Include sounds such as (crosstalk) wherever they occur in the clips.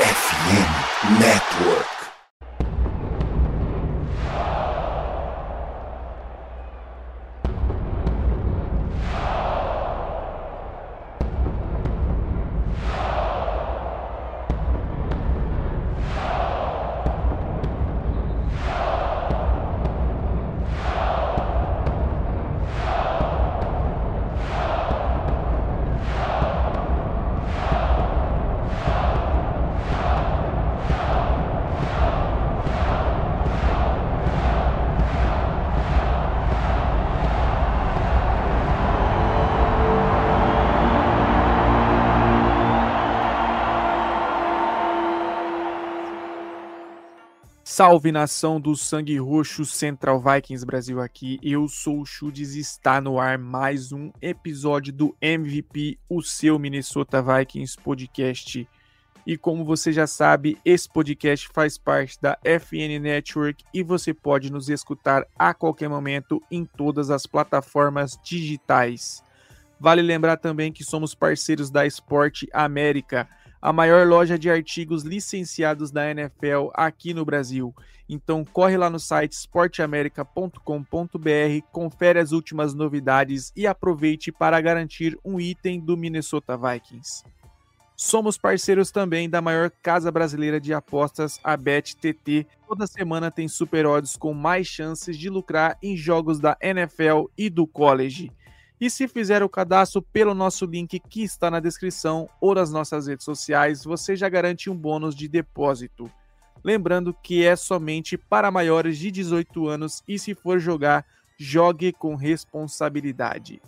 FM Network. Salve nação do sangue roxo Central Vikings Brasil aqui. Eu sou o Chudes está no ar mais um episódio do MVP, o seu Minnesota Vikings podcast. E como você já sabe, esse podcast faz parte da FN Network e você pode nos escutar a qualquer momento em todas as plataformas digitais. Vale lembrar também que somos parceiros da Esporte América a maior loja de artigos licenciados da NFL aqui no Brasil. Então corre lá no site esporteamerica.com.br, confere as últimas novidades e aproveite para garantir um item do Minnesota Vikings. Somos parceiros também da maior casa brasileira de apostas, a BetTT. Toda semana tem super odds com mais chances de lucrar em jogos da NFL e do college. E se fizer o cadastro pelo nosso link que está na descrição ou nas nossas redes sociais, você já garante um bônus de depósito. Lembrando que é somente para maiores de 18 anos e se for jogar, jogue com responsabilidade.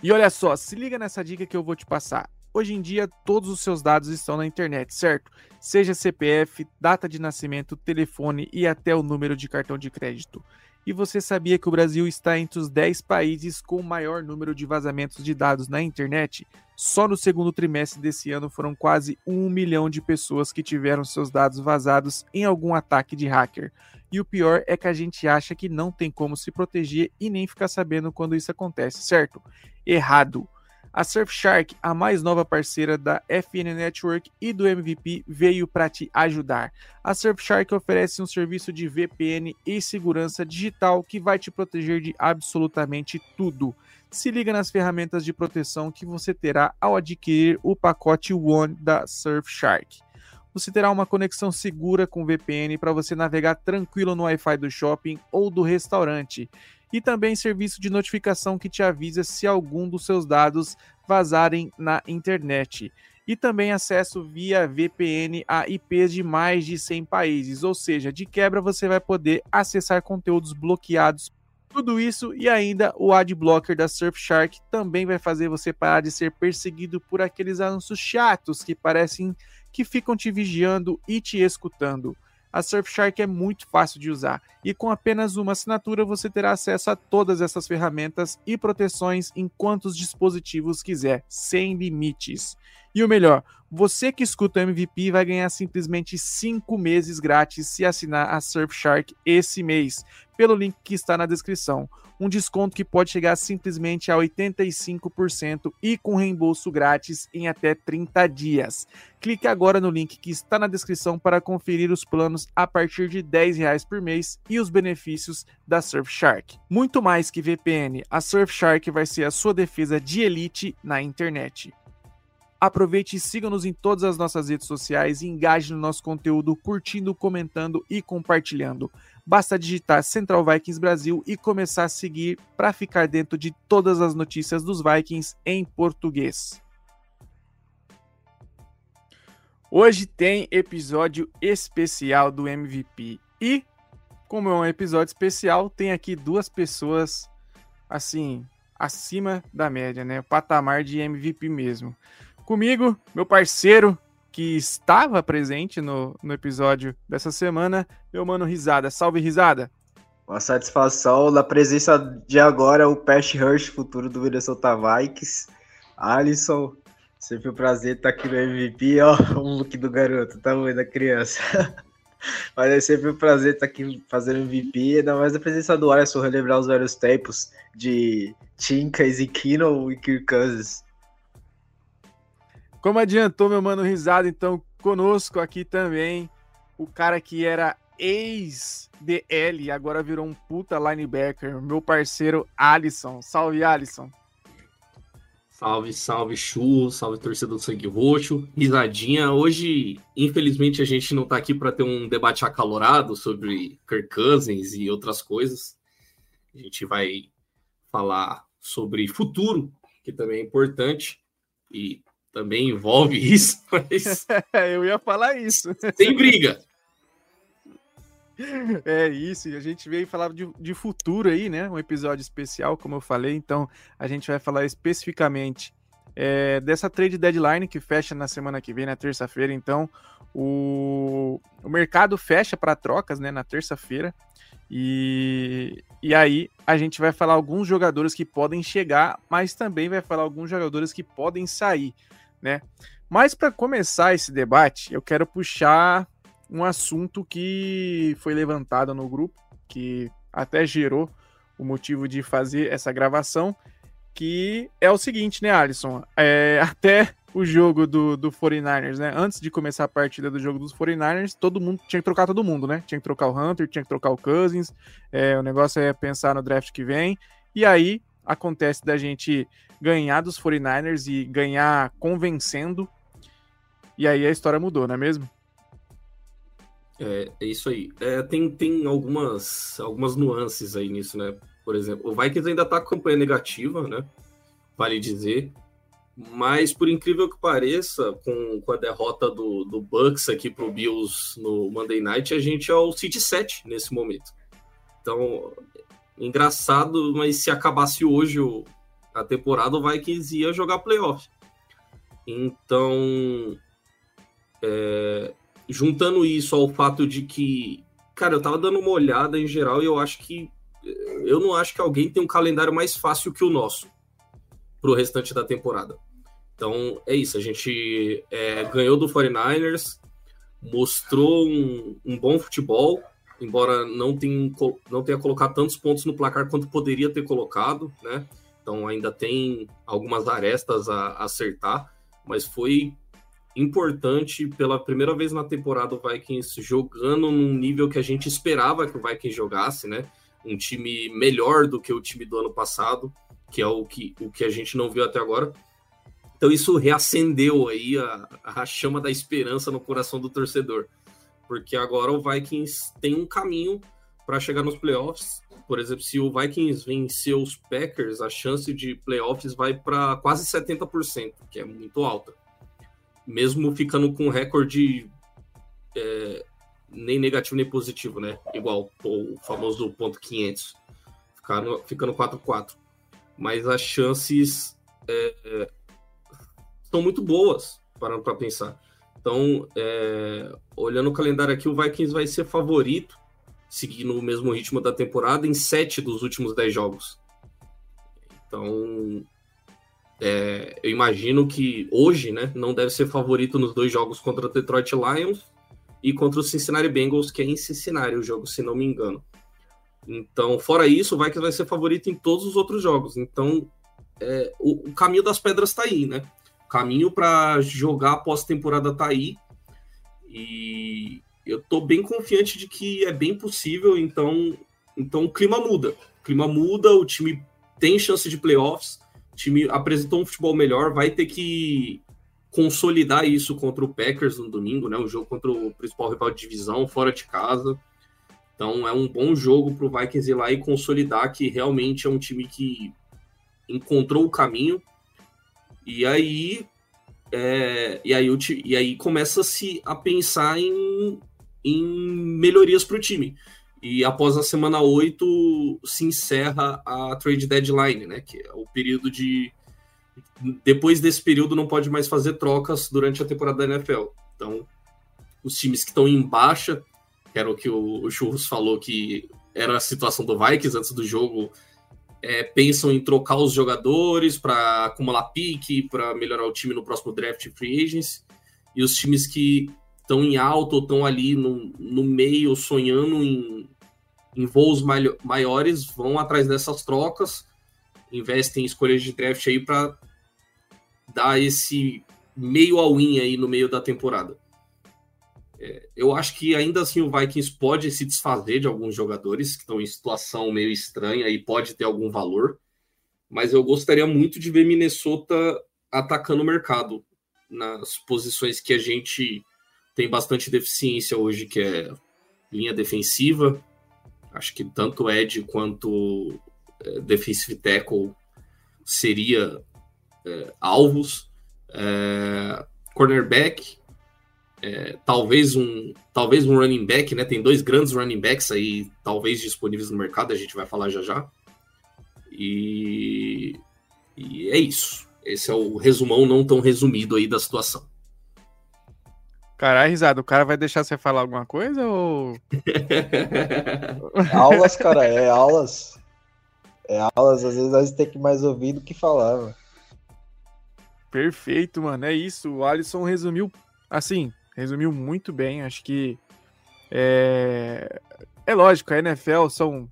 E olha só, se liga nessa dica que eu vou te passar. Hoje em dia, todos os seus dados estão na internet, certo? Seja CPF, data de nascimento, telefone e até o número de cartão de crédito. E você sabia que o Brasil está entre os 10 países com o maior número de vazamentos de dados na internet? Só no segundo trimestre desse ano foram quase um milhão de pessoas que tiveram seus dados vazados em algum ataque de hacker. E o pior é que a gente acha que não tem como se proteger e nem ficar sabendo quando isso acontece, certo? Errado. A Surfshark, a mais nova parceira da FN Network e do MVP, veio para te ajudar. A Surfshark oferece um serviço de VPN e segurança digital que vai te proteger de absolutamente tudo. Se liga nas ferramentas de proteção que você terá ao adquirir o pacote One da Surfshark você terá uma conexão segura com VPN para você navegar tranquilo no Wi-Fi do shopping ou do restaurante e também serviço de notificação que te avisa se algum dos seus dados vazarem na internet. E também acesso via VPN a IPs de mais de 100 países, ou seja, de quebra você vai poder acessar conteúdos bloqueados. Tudo isso e ainda o Adblocker da Surfshark também vai fazer você parar de ser perseguido por aqueles anúncios chatos que parecem que ficam te vigiando e te escutando a Surfshark é muito fácil de usar e com apenas uma assinatura você terá acesso a todas essas ferramentas e proteções em quantos dispositivos quiser, sem limites. E o melhor, você que escuta o MVP vai ganhar simplesmente 5 meses grátis se assinar a Surfshark esse mês, pelo link que está na descrição. Um desconto que pode chegar simplesmente a 85% e com reembolso grátis em até 30 dias. Clique agora no link que está na descrição para conferir os planos a partir de 10 reais por mês e os benefícios da Surfshark. Muito mais que VPN, a Surfshark vai ser a sua defesa de elite na internet. Aproveite e siga-nos em todas as nossas redes sociais e engaje no nosso conteúdo curtindo, comentando e compartilhando. Basta digitar Central Vikings Brasil e começar a seguir para ficar dentro de todas as notícias dos Vikings em português. Hoje tem episódio especial do MVP e, como é um episódio especial, tem aqui duas pessoas assim acima da média, né? O patamar de MVP mesmo. Comigo, meu parceiro, que estava presente no, no episódio dessa semana, meu mano Risada. Salve, Risada! Uma satisfação da presença de agora, o Pat Hirsch, futuro do Minnesota Vikings. Alisson, sempre um prazer estar aqui no MVP, ó, o look do garoto, tamanho da criança. (laughs) Mas é sempre um prazer estar aqui fazendo MVP, ainda mais a presença do Alisson, relembrar os velhos tempos de Tinka, Ezekiel e Kirk Cousins. Como adiantou meu mano risado, então conosco aqui também o cara que era ex-DL agora virou um puta linebacker, meu parceiro Alisson. Salve, Alisson. Salve, salve, Chu, salve torcedor do Sangue Roxo, risadinha. Hoje, infelizmente, a gente não tá aqui para ter um debate acalorado sobre Kirk Cousins e outras coisas. A gente vai falar sobre futuro, que também é importante e também envolve (laughs) isso, mas. (laughs) Eu ia falar isso. Sem briga. (laughs) É isso, e a gente veio falar de, de, futuro aí, né? Um episódio especial, como eu falei. Então, a gente vai falar especificamente é, dessa trade deadline que fecha na semana que vem, na terça-feira. Então, o, o mercado fecha para trocas, né? Na terça-feira. E, e aí, a gente vai falar alguns jogadores que podem chegar, mas também vai falar alguns jogadores que podem sair, né? Mas para começar esse debate, eu quero puxar um assunto que foi levantado no grupo, que até gerou o motivo de fazer essa gravação, que é o seguinte, né, Alisson? É, até o jogo do, do 49ers, né? Antes de começar a partida do jogo dos 49ers, todo mundo tinha que trocar todo mundo, né? Tinha que trocar o Hunter, tinha que trocar o Cousins. É, o negócio é pensar no draft que vem. E aí acontece da gente ganhar dos 49ers e ganhar convencendo. E aí a história mudou, não é mesmo? É, é isso aí. É, tem tem algumas, algumas nuances aí nisso, né? Por exemplo, o Vikings ainda tá com campanha negativa, né? Vale dizer. Mas, por incrível que pareça, com, com a derrota do, do Bucks aqui pro Bills no Monday Night, a gente é o City 7 nesse momento. Então, engraçado, mas se acabasse hoje o, a temporada, o Vikings ia jogar playoff. Então, é, juntando isso ao fato de que, cara, eu tava dando uma olhada em geral e eu acho que eu não acho que alguém tem um calendário mais fácil que o nosso pro restante da temporada. Então é isso, a gente é, ganhou do 49ers, mostrou um, um, bom futebol, embora não tenha, não tenha colocado tantos pontos no placar quanto poderia ter colocado, né? Então ainda tem algumas arestas a, acertar, mas foi importante pela primeira vez na temporada o Vikings jogando num nível que a gente esperava que o Vikings jogasse, né? Um time melhor do que o time do ano passado, que é o que, o que a gente não viu até agora. Então isso reacendeu aí a, a chama da esperança no coração do torcedor, porque agora o Vikings tem um caminho para chegar nos playoffs. Por exemplo, se o Vikings vencer os Packers, a chance de playoffs vai para quase 70%, que é muito alta mesmo ficando com recorde é, nem negativo nem positivo, né? Igual o famoso ponto 500, ficando, ficando 4-4. Mas as chances é, é, são muito boas, para pensar. Então, é, olhando o calendário aqui, o Vikings vai ser favorito, seguindo o mesmo ritmo da temporada, em sete dos últimos dez jogos. Então, é, eu imagino que hoje, né, não deve ser favorito nos dois jogos contra o Detroit Lions e contra o Cincinnati Bengals, que é em Cincinnati o jogo, se não me engano. Então, fora isso, o Vikings vai ser favorito em todos os outros jogos. Então, é, o, o, caminho das pedras está aí, né? O caminho para jogar pós-temporada está aí. E eu tô bem confiante de que é bem possível. Então, então o clima muda. O clima muda, o time tem chance de playoffs time apresentou um futebol melhor, vai ter que consolidar isso contra o Packers no domingo, né? Um jogo contra o principal rival de divisão, fora de casa. Então é um bom jogo para o Vikings ir lá e consolidar que realmente é um time que encontrou o caminho. E aí, é, e aí, e aí começa-se a pensar em, em melhorias para o time. E após a semana 8 se encerra a trade deadline, né? Que é o período de. Depois desse período não pode mais fazer trocas durante a temporada da NFL. Então, os times que estão em baixa, que era o que o, Churros falou que era a situação do Vikings antes do jogo, é, pensam em trocar os jogadores para acumular pique, para melhorar o time no próximo draft free agents. E os times que estão em alto ou estão ali no, no meio sonhando em em voos maiores vão atrás dessas trocas, investem em escolhas de draft aí para dar esse meio all-in aí no meio da temporada. É, eu acho que ainda assim o Vikings pode se desfazer de alguns jogadores que estão em situação meio estranha e pode ter algum valor, mas eu gostaria muito de ver Minnesota atacando o mercado nas posições que a gente tem bastante deficiência hoje, que é linha defensiva. Acho que tanto Ed quanto é, defensive tackle seria é, alvos. É, cornerback, é, talvez um talvez um running back, né? Tem dois grandes running backs aí, talvez disponíveis no mercado, a gente vai falar já já. E, e é isso. Esse é o resumão não tão resumido aí da situação. Caralho, risada, o cara vai deixar você falar alguma coisa ou. (laughs) aulas, cara, é aulas. É aulas, às vezes nós tem que mais ouvir do que falar, mano. Perfeito, mano. É isso. O Alisson resumiu, assim, resumiu muito bem. Acho que é, é lógico, a NFL são,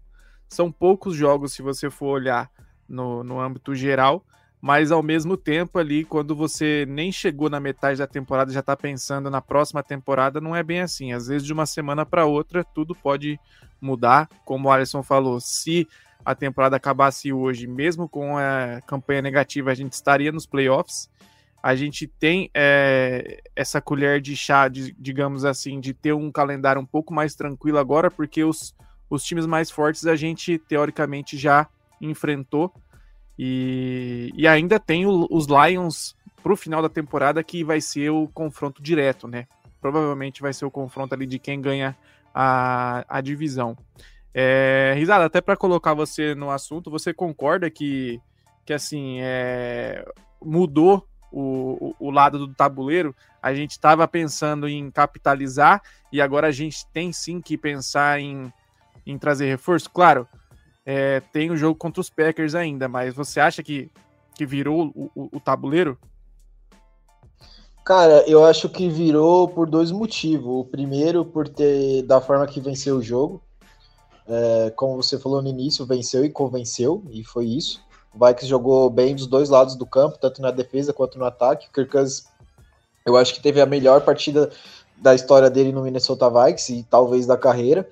são poucos jogos se você for olhar no, no âmbito geral, mas ao mesmo tempo ali, quando você nem chegou na metade da temporada já está pensando na próxima temporada, não é bem assim. Às vezes de uma semana para outra tudo pode mudar, como o Alisson falou. Se a temporada acabasse hoje, mesmo com a campanha negativa, a gente estaria nos playoffs. A gente tem é, essa colher de chá, de, digamos assim, de ter um calendário um pouco mais tranquilo agora, porque os, os times mais fortes a gente, teoricamente, já enfrentou. E, e ainda tem o, os Lions para o final da temporada, que vai ser o confronto direto, né? Provavelmente vai ser o confronto ali de quem ganha a, a divisão. É, Risada, até para colocar você no assunto, você concorda que, que assim, é, mudou o, o, o, lado do tabuleiro? A gente estava pensando em capitalizar e agora a gente tem sim que pensar em, em trazer reforço? Claro, é, tem o jogo contra os Packers ainda, mas você acha que, que virou o, o, o tabuleiro? Cara, eu acho que virou por dois motivos. O primeiro, por ter da forma que venceu o jogo. É, como você falou no início, venceu e convenceu, e foi isso. O Vikings jogou bem dos dois lados do campo, tanto na defesa quanto no ataque. O Kirk Cousins, eu acho que teve a melhor partida da história dele no Minnesota Vikings e talvez da carreira.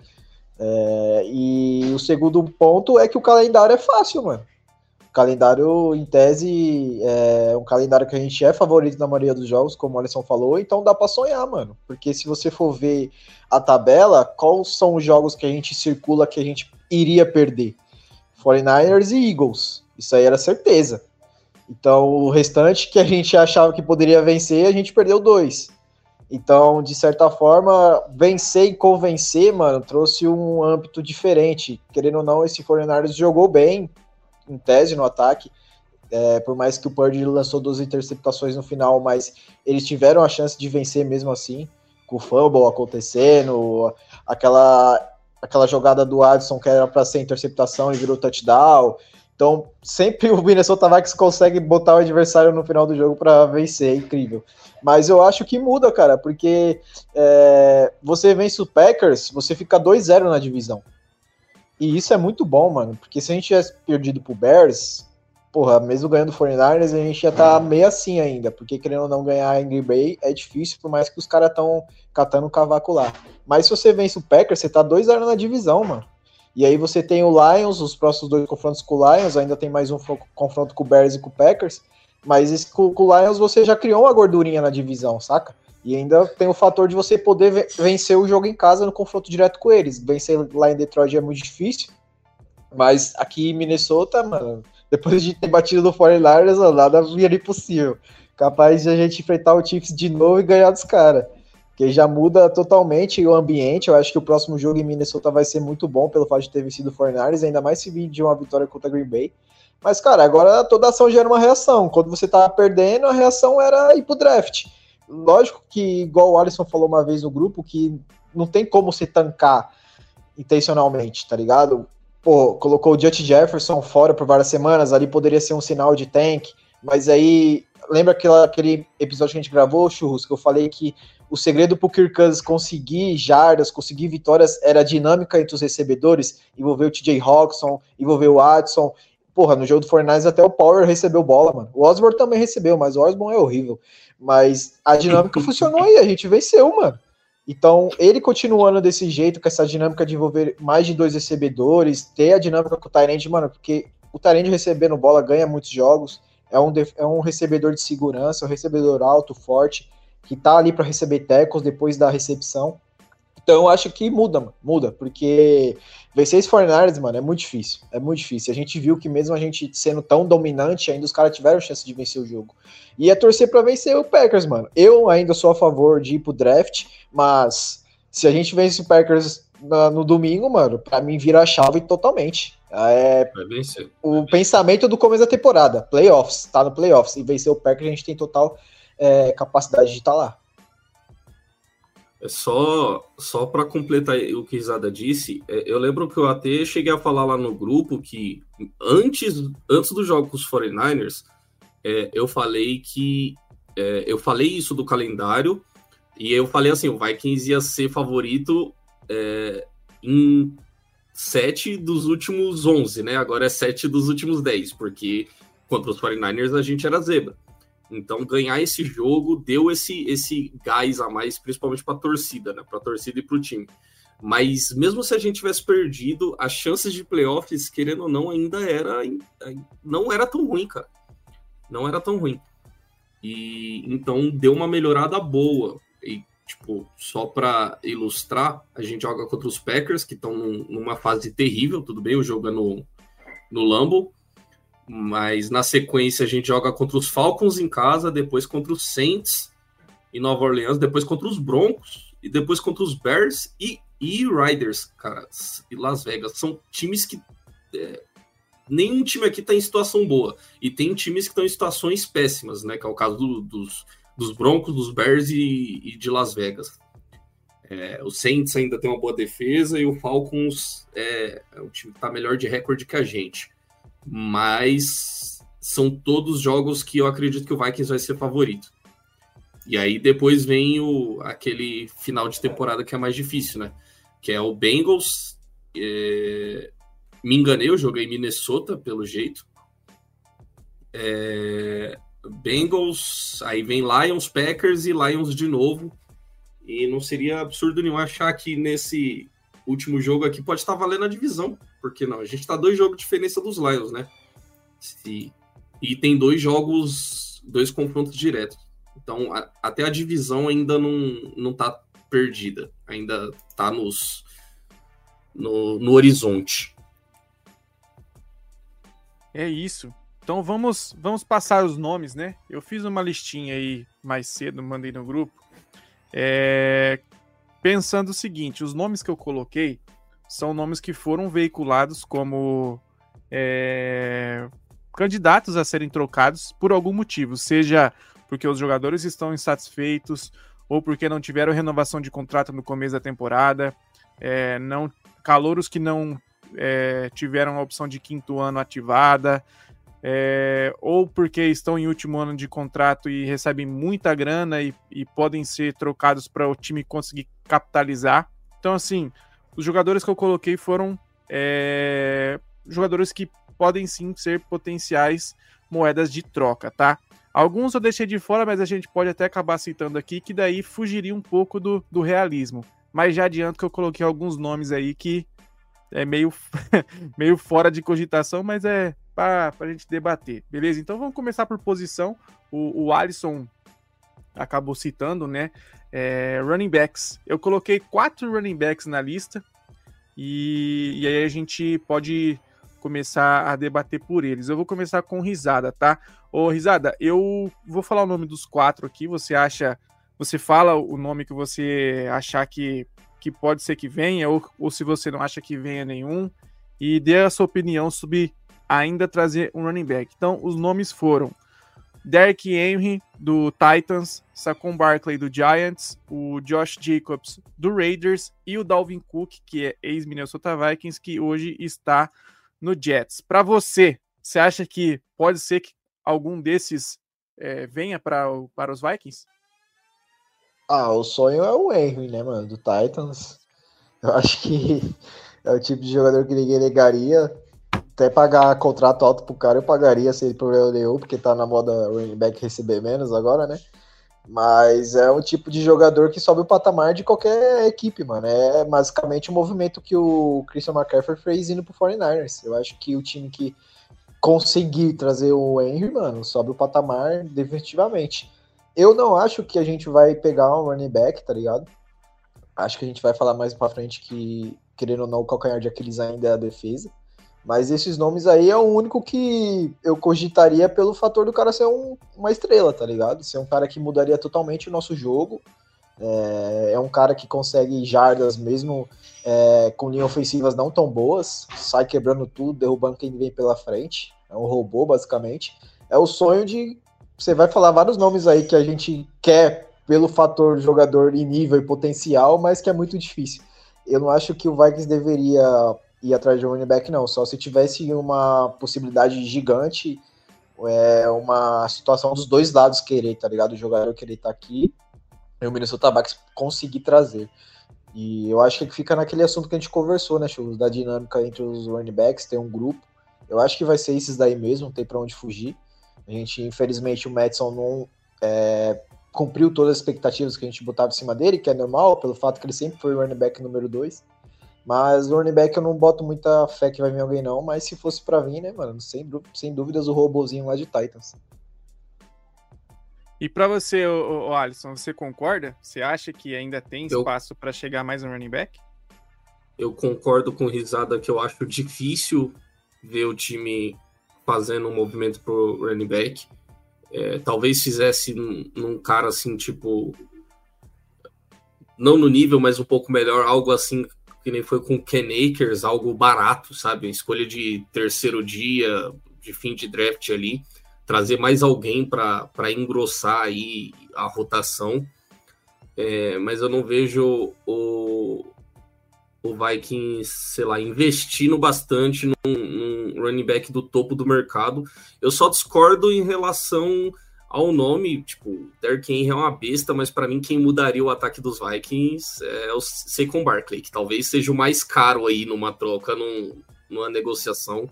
É, e o segundo ponto é que o calendário é fácil, mano. O calendário, em tese, é um calendário que a gente é favorito na maioria dos jogos, como o Alisson falou, então dá para sonhar, mano. Porque se você for ver a tabela, quais são os jogos que a gente circula que a gente iria perder? 49ers e Eagles. Isso aí era certeza. Então, o restante que a gente achava que poderia vencer, a gente perdeu dois. Então, de certa forma, vencer e convencer, mano, trouxe um âmbito diferente. Querendo ou não, esse 49ers jogou bem, em tese, no ataque. É, por mais que o Purdy lançou duas interceptações no final, mas eles tiveram a chance de vencer mesmo assim, com o fumble acontecendo, aquela, aquela jogada do Addison que era para ser interceptação e virou touchdown. Então, sempre o Minnesota Vikings consegue botar o adversário no final do jogo para vencer, é incrível. Mas eu acho que muda, cara, porque é, você vence o Packers, você fica 2-0 na divisão. E isso é muito bom, mano, porque se a gente tivesse perdido pro Bears, porra, mesmo ganhando o 49ers, a gente ia tá meio assim ainda, porque querendo ou não ganhar em Green Bay é difícil, por mais que os caras estão catando o cavaco lá. Mas se você vence o Packers, você tá 2-0 na divisão, mano. E aí você tem o Lions, os próximos dois confrontos com o Lions, ainda tem mais um confronto com o Bears e com o Packers, mas esse, com, com o Lions você já criou uma gordurinha na divisão, saca? E ainda tem o fator de você poder vencer o jogo em casa no confronto direto com eles. Vencer lá em Detroit é muito difícil. Mas aqui em Minnesota, mano, depois de ter batido no 49ers, nada vira impossível. Capaz de a gente enfrentar o Chiefs de novo e ganhar dos caras. Que já muda totalmente o ambiente. Eu acho que o próximo jogo em Minnesota vai ser muito bom pelo fato de ter vencido o 49ers, ainda mais se vir de uma vitória contra Green Bay. Mas, cara, agora toda ação gera uma reação. Quando você tava perdendo, a reação era ir pro draft lógico que, igual o Alisson falou uma vez no grupo, que não tem como se tancar intencionalmente, tá ligado? Pô, colocou o Judge Jefferson fora por várias semanas, ali poderia ser um sinal de tank, mas aí, lembra aquela, aquele episódio que a gente gravou, Churros, que eu falei que o segredo pro Kirk Cousins conseguir jardas, conseguir vitórias, era a dinâmica entre os recebedores, envolveu o TJ Hawkinson, envolveu o Adson, porra, no jogo do Fortnite até o Power recebeu bola, mano. O Osborne também recebeu, mas o Osborne é horrível. Mas a dinâmica (laughs) funcionou e a gente venceu, mano. Então, ele continuando desse jeito, com essa dinâmica de envolver mais de dois recebedores, ter a dinâmica com o Tyrande, mano, porque o Tyrande recebendo bola ganha muitos jogos, é um, é um recebedor de segurança, um recebedor alto, forte, que tá ali para receber tecos depois da recepção. Então eu acho que muda, mano, muda, porque vencer esse 49ers, mano, é muito difícil. É muito difícil. A gente viu que mesmo a gente sendo tão dominante, ainda os caras tiveram chance de vencer o jogo. E é torcer para vencer o Packers, mano. Eu ainda sou a favor de ir pro draft, mas se a gente vence o Packers na, no domingo, mano, para mim vira a chave totalmente. É o pensamento do começo da temporada, playoffs, tá no playoffs, e vencer o Packers a gente tem total é, capacidade de estar tá lá. É só só para completar o que Risada disse, é, eu lembro que eu até cheguei a falar lá no grupo que antes, antes do jogo com os 49ers, é, eu falei que é, eu falei isso do calendário e eu falei assim, o Vikings ia ser favorito é, em sete dos últimos 11, né? Agora é sete dos últimos 10, porque contra os 49ers a gente era zebra. Então, ganhar esse jogo deu esse, esse gás a mais, principalmente para a torcida, né? Para a torcida e para o time. Mas mesmo se a gente tivesse perdido, as chances de playoffs, querendo ou não, ainda era não era tão ruim, cara. Não era tão ruim. E então deu uma melhorada boa. E tipo, só para ilustrar, a gente joga contra os Packers que estão num, numa fase terrível, tudo bem, o jogo é no no Lambo, mas na sequência a gente joga contra os Falcons em casa, depois contra os Saints em Nova Orleans, depois contra os Broncos e depois contra os Bears e, e Riders, cara, e Las Vegas. São times que é, nenhum time aqui está em situação boa. E tem times que estão em situações péssimas, né? Que é o caso do, dos, dos Broncos, dos Bears e, e de Las Vegas. É, o Saints ainda tem uma boa defesa e o Falcons é, é um time que está melhor de recorde que a gente mas são todos jogos que eu acredito que o Vikings vai ser favorito. E aí depois vem o, aquele final de temporada que é mais difícil, né? Que é o Bengals. É... Me enganei, eu joguei Minnesota, pelo jeito. É... Bengals, aí vem Lions, Packers e Lions de novo. E não seria absurdo nenhum achar que nesse último jogo aqui pode estar valendo a divisão. Por que não? A gente tá dois jogos de diferença dos Lions, né? Se... E tem dois jogos, dois confrontos diretos. Então, a, até a divisão ainda não, não tá perdida. Ainda tá nos, no, no horizonte. É isso. Então vamos, vamos passar os nomes, né? Eu fiz uma listinha aí mais cedo, mandei no grupo. É, pensando o seguinte: os nomes que eu coloquei são nomes que foram veiculados como é, candidatos a serem trocados por algum motivo, seja porque os jogadores estão insatisfeitos ou porque não tiveram renovação de contrato no começo da temporada, é, não calouros que não é, tiveram a opção de quinto ano ativada, é, ou porque estão em último ano de contrato e recebem muita grana e, e podem ser trocados para o time conseguir capitalizar. Então, assim, os jogadores que eu coloquei foram é, jogadores que podem sim ser potenciais moedas de troca, tá? Alguns eu deixei de fora, mas a gente pode até acabar citando aqui, que daí fugiria um pouco do, do realismo. Mas já adianto que eu coloquei alguns nomes aí que é meio, (laughs) meio fora de cogitação, mas é para a gente debater, beleza? Então vamos começar por posição. O, o Alisson acabou citando, né? É, running backs. Eu coloquei quatro running backs na lista e, e aí a gente pode começar a debater por eles. Eu vou começar com risada, tá? Ô, risada, eu vou falar o nome dos quatro aqui. Você acha. Você fala o nome que você achar que, que pode ser que venha, ou, ou se você não acha que venha nenhum, e dê a sua opinião sobre ainda trazer um running back. Então, os nomes foram Derek Henry, do Titans, Saquon Barkley, do Giants, o Josh Jacobs, do Raiders, e o Dalvin Cook, que é ex-Minnesota Vikings, que hoje está no Jets. Para você, você acha que pode ser que algum desses é, venha pra, para os Vikings? Ah, o sonho é o Henry, né, mano, do Titans. Eu acho que (laughs) é o tipo de jogador que ninguém negaria até pagar contrato alto pro cara, eu pagaria se ele problema nenhum, porque tá na moda running back receber menos agora, né? Mas é um tipo de jogador que sobe o patamar de qualquer equipe, mano. É basicamente o movimento que o Christian McCaffrey fez indo pro 49ers. Eu acho que o time que conseguir trazer o Henry, mano, sobe o patamar definitivamente. Eu não acho que a gente vai pegar um running back, tá ligado? Acho que a gente vai falar mais pra frente que, querendo ou não, o calcanhar de Aquiles ainda é a defesa. Mas esses nomes aí é o único que eu cogitaria pelo fator do cara ser um, uma estrela, tá ligado? Ser um cara que mudaria totalmente o nosso jogo. É, é um cara que consegue jardas mesmo é, com linhas ofensivas não tão boas, sai quebrando tudo, derrubando quem vem pela frente. É um robô, basicamente. É o sonho de. Você vai falar vários nomes aí que a gente quer pelo fator jogador e nível e potencial, mas que é muito difícil. Eu não acho que o Vikings deveria ir atrás de um running back, não. Só se tivesse uma possibilidade gigante, é, uma situação dos dois lados querer, tá ligado? O jogador querer estar tá aqui e o Minnesota Bucks conseguir trazer. E eu acho que fica naquele assunto que a gente conversou, né, Churros? Da dinâmica entre os running backs, tem um grupo. Eu acho que vai ser esses daí mesmo, não tem para onde fugir. A gente, infelizmente, o Madison não é, cumpriu todas as expectativas que a gente botava em cima dele, que é normal, pelo fato que ele sempre foi o running back número 2. Mas o running back eu não boto muita fé que vai vir alguém, não. Mas se fosse para vir, né, mano? Sem, sem dúvidas o robozinho lá de Titans. E para você, o, o Alisson, você concorda? Você acha que ainda tem espaço para chegar mais um running back? Eu concordo com risada que eu acho difícil ver o time fazendo um movimento pro running back. É, talvez fizesse num, num cara assim, tipo. Não no nível, mas um pouco melhor, algo assim que nem foi com Ken Akers, algo barato, sabe? Escolha de terceiro dia, de fim de draft ali, trazer mais alguém para engrossar aí a rotação. É, mas eu não vejo o, o Vikings, sei lá, investindo bastante num, num running back do topo do mercado. Eu só discordo em relação ao nome, tipo, Derrick Henry é uma besta, mas para mim quem mudaria o ataque dos Vikings é o Saquon Barkley, que talvez seja o mais caro aí numa troca, num, numa negociação.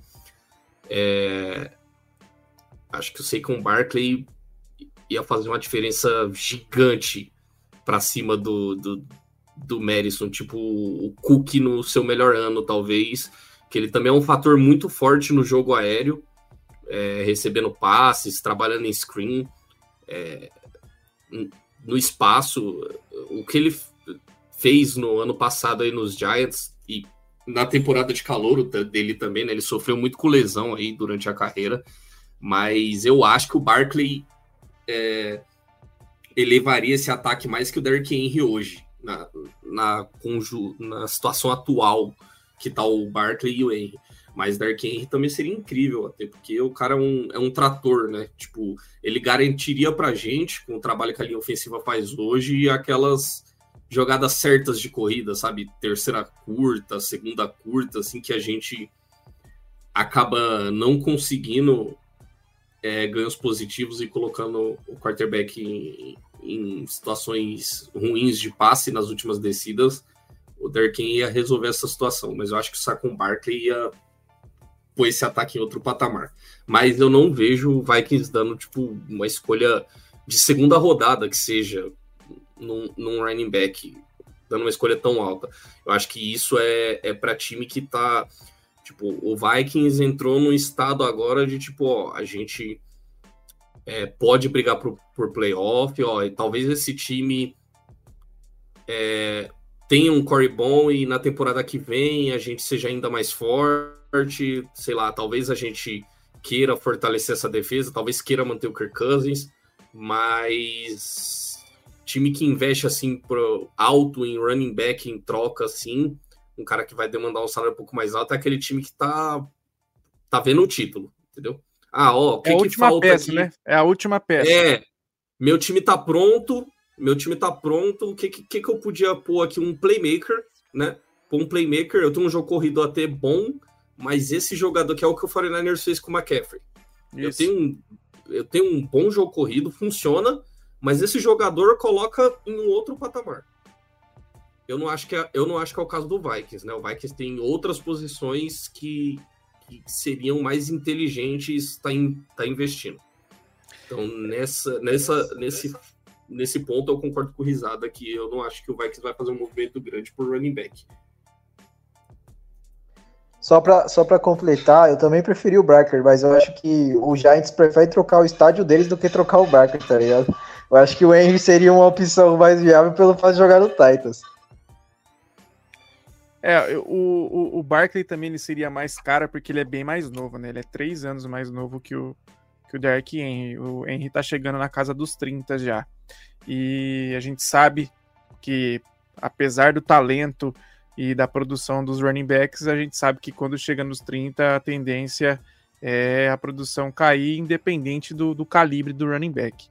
É... Acho que o Saquon Barkley ia fazer uma diferença gigante para cima do, do, do Madison, tipo o Cook no seu melhor ano, talvez, que ele também é um fator muito forte no jogo aéreo é, recebendo passes, trabalhando em screen, é, no espaço. O que ele fez no ano passado aí nos Giants e na temporada de calor dele também, né? Ele sofreu muito com lesão aí durante a carreira, mas eu acho que o Barkley é, elevaria esse ataque mais que o Derrick Henry hoje, na, na, na situação atual que tá o Barkley e o Henry. Mas Dark Henry também seria incrível, até porque o cara é um, é um trator, né? Tipo, ele garantiria pra gente, com o trabalho que a linha ofensiva faz hoje, aquelas jogadas certas de corrida, sabe? Terceira curta, segunda curta, assim, que a gente acaba não conseguindo é, ganhos positivos e colocando o quarterback em, em situações ruins de passe nas últimas descidas, o Derrick ia resolver essa situação. Mas eu acho que o Saquon Barkley ia pôr esse ataque em outro patamar. Mas eu não vejo o Vikings dando, tipo, uma escolha de segunda rodada que seja num, num running back, dando uma escolha tão alta. Eu acho que isso é, é para time que tá. Tipo, o Vikings entrou num estado agora de tipo, ó, a gente é, pode brigar por, por playoff, ó, e talvez esse time é, tenha um core bom e na temporada que vem a gente seja ainda mais forte forte, sei lá, talvez a gente queira fortalecer essa defesa, talvez queira manter o Kirk Cousins, mas time que investe assim pro alto em running back em troca assim, um cara que vai demandar um salário um pouco mais alto é aquele time que tá tá vendo o título, entendeu? Ah, ó, o que, é a que última peça, aqui? né? É a última peça. É, meu time tá pronto, meu time tá pronto, o que, que, que eu podia pôr aqui? Um playmaker, né? Pôr um playmaker, eu tenho um jogo corrido até bom, mas esse jogador, que é o que o 49ers fez com o McCaffrey. Eu tenho, um, eu tenho um bom jogo corrido, funciona, mas esse jogador coloca em um outro patamar. Eu não acho que é, eu não acho que é o caso do Vikings, né? O Vikings tem outras posições que, que seriam mais inteligentes tá in, tá investindo. Então, nessa, nessa, nesse nesse ponto eu concordo com o Risada que eu não acho que o Vikings vai fazer um movimento grande por running back. Só para só completar, eu também preferi o Barker, mas eu acho que o Giants prefere trocar o estádio deles do que trocar o Barker, tá ligado? Eu acho que o Henry seria uma opção mais viável pelo fato de jogar no Titans. É, o, o, o Barkley também ele seria mais caro porque ele é bem mais novo, né? Ele é três anos mais novo que o, que o Derek Henry. O Henry tá chegando na casa dos 30 já. E a gente sabe que, apesar do talento e da produção dos running backs, a gente sabe que quando chega nos 30, a tendência é a produção cair, independente do, do calibre do running back.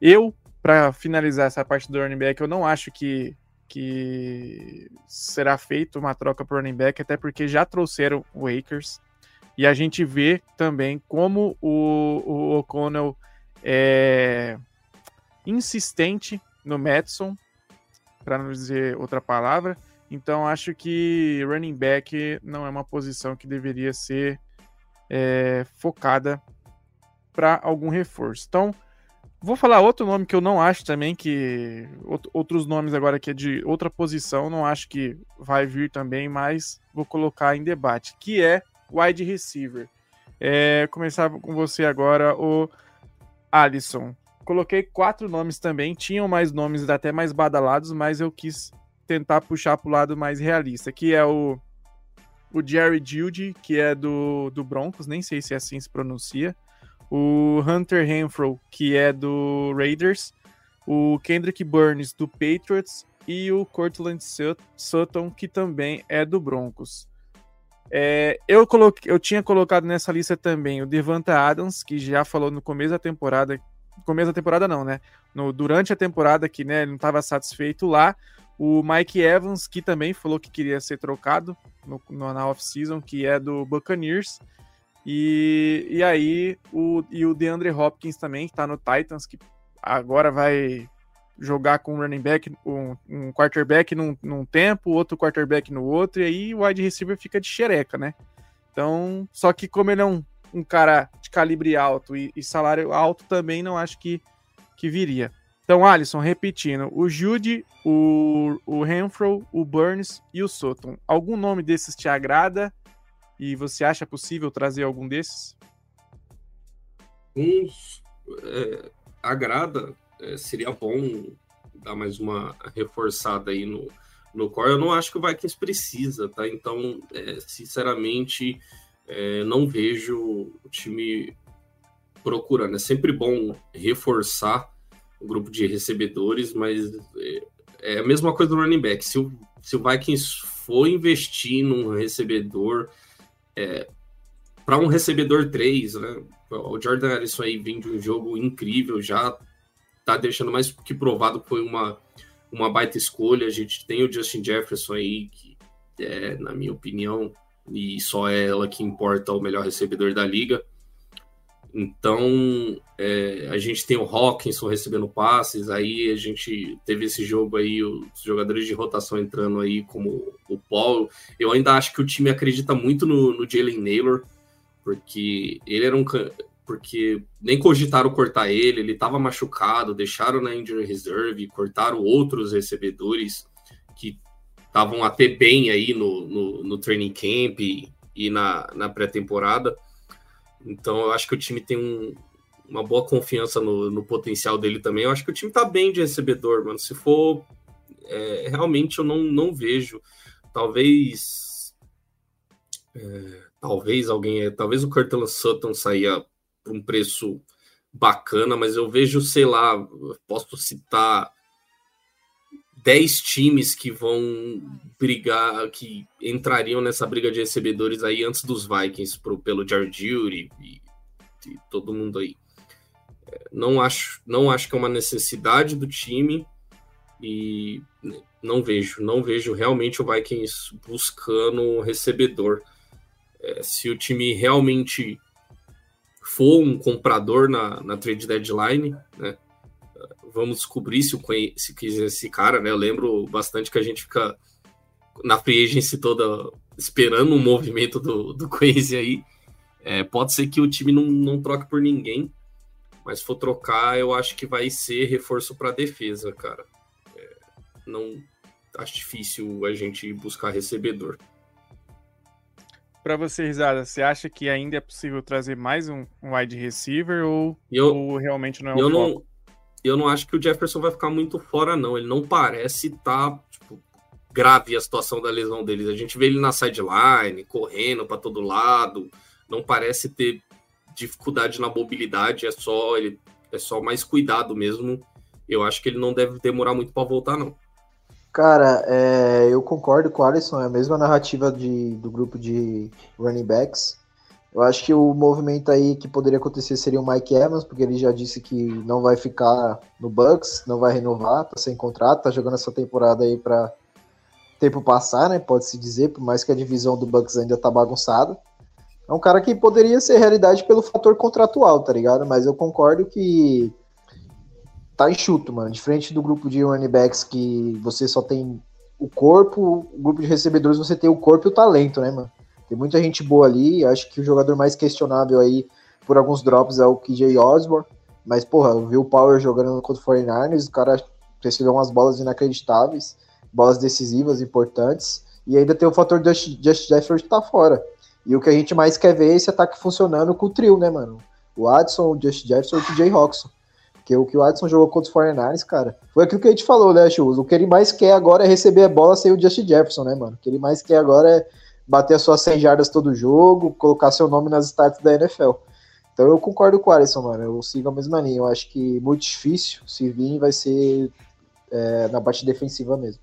Eu, para finalizar essa parte do running back, eu não acho que, que será feita uma troca para running back, até porque já trouxeram o Akers. E a gente vê também como o, o O'Connell é insistente no Madison, para não dizer outra palavra, então acho que running back não é uma posição que deveria ser é, focada para algum reforço. Então vou falar outro nome que eu não acho também que outros nomes agora que é de outra posição, não acho que vai vir também, mas vou colocar em debate, que é wide receiver. É, começar com você agora, o Alisson. Coloquei quatro nomes também, tinham mais nomes até mais badalados, mas eu quis tentar puxar para o lado mais realista, que é o, o Jerry Judy, que é do, do Broncos, nem sei se é assim se pronuncia, o Hunter Renfro, que é do Raiders, o Kendrick Burns, do Patriots, e o Cortland Sutton, que também é do Broncos. É, eu, coloquei, eu tinha colocado nessa lista também o Devonta Adams, que já falou no começo da temporada. Começo da temporada não, né? No, durante a temporada que né, ele não estava satisfeito lá. O Mike Evans, que também falou que queria ser trocado no, no, na off-season, que é do Buccaneers. E, e aí, o, e o DeAndre Hopkins também, que está no Titans, que agora vai jogar com um running back, um, um quarterback num, num tempo, outro quarterback no outro, e aí o wide receiver fica de xereca, né? Então, só que como ele é um, um cara de calibre alto e, e salário alto, também não acho que, que viria. Então, Alisson, repetindo, o Jude, o, o Renfro, o Burns e o Sutton. Algum nome desses te agrada e você acha possível trazer algum desses? Uns é, agrada, é, seria bom dar mais uma reforçada aí no, no core. Eu não acho que o Vikings precisa, tá? Então, é, sinceramente, é, não vejo o time procurando. É sempre bom reforçar o grupo de recebedores, mas é, é a mesma coisa do running back. Se o, se o Vikings for investir num recebedor, é, para um recebedor 3, né? O Jordan Harrison aí vem de um jogo incrível, já tá deixando mais que provado que foi uma, uma baita escolha. A gente tem o Justin Jefferson aí, que é, na minha opinião, e só é ela que importa o melhor recebedor da liga. Então, é, a gente tem o Hawkinson recebendo passes, aí a gente teve esse jogo aí, os jogadores de rotação entrando aí, como o Paul. Eu ainda acho que o time acredita muito no, no Jalen Naylor, porque ele era um. Porque nem cogitaram cortar ele, ele estava machucado, deixaram na injury reserve, cortaram outros recebedores que estavam até bem aí no, no, no training camp e, e na, na pré-temporada. Então eu acho que o time tem um, uma boa confiança no, no, potencial dele também. Eu acho que o time tá bem de recebedor, mano. Se for. É, realmente eu não, não vejo. Talvez. É, talvez alguém. Talvez o Curtin Sutton saia por um preço bacana, mas eu vejo, sei lá, posso citar 10 times que vão brigar, que entrariam nessa briga de recebedores aí antes dos Vikings pro, pelo Jared Judy e, e, todo mundo aí. É, não acho, não acho que é uma necessidade do time e não vejo, não vejo realmente o Vikings buscando recebedor. É, se o time realmente for um comprador na, na trade deadline, né, vamos descobrir se, o, se esse cara, né? Eu lembro bastante que a gente fica na free agency toda esperando um movimento do, do (laughs) Quincy aí. É, pode ser que o time não, não troque por ninguém, Mas se for trocar, eu acho que vai ser reforço para defesa, cara. É, não acho difícil a gente buscar recebedor. Para você, Risada, você acha que ainda é possível trazer mais um, um wide receiver ou, eu, ou realmente não é um eu não, eu não acho que o Jefferson vai ficar muito fora, não. Ele não parece estar tá, tipo, grave a situação da lesão dele. A gente vê ele na sideline, correndo para todo lado. Não parece ter dificuldade na mobilidade, é só ele é só mais cuidado mesmo. Eu acho que ele não deve demorar muito para voltar, não. Cara, é, eu concordo com o Alisson, é a mesma narrativa de, do grupo de running backs. Eu acho que o movimento aí que poderia acontecer seria o Mike Evans, porque ele já disse que não vai ficar no Bucks, não vai renovar, tá sem contrato, tá jogando essa temporada aí para tempo passar, né? Pode-se dizer, por mais que a divisão do Bucks ainda tá bagunçada. É um cara que poderia ser realidade pelo fator contratual, tá ligado? Mas eu concordo que tá enxuto, mano. Diferente do grupo de running backs que você só tem o corpo, o grupo de recebedores você tem o corpo e o talento, né, mano? Tem muita gente boa ali. Acho que o jogador mais questionável aí por alguns drops é o KJ Osborne. Mas, porra, eu vi o Power jogando contra o 49ers, o cara recebeu umas bolas inacreditáveis, bolas decisivas, importantes. E ainda tem o fator de Just Jefferson que tá fora. E o que a gente mais quer ver é esse ataque funcionando com o trio, né, mano? O Adson, o Just Jefferson e o TJ Roxon. Porque o que o Adson jogou contra os 49ers, cara, foi aquilo que a gente falou, né, Chus? O que ele mais quer agora é receber a bola sem o Justin Jefferson, né, mano? O que ele mais quer agora é bater as suas 100 jardas todo jogo, colocar seu nome nas stats da NFL. Então eu concordo com o Alisson, mano. Eu sigo a mesma linha. Eu acho que muito difícil se vir vai ser é, na parte defensiva mesmo.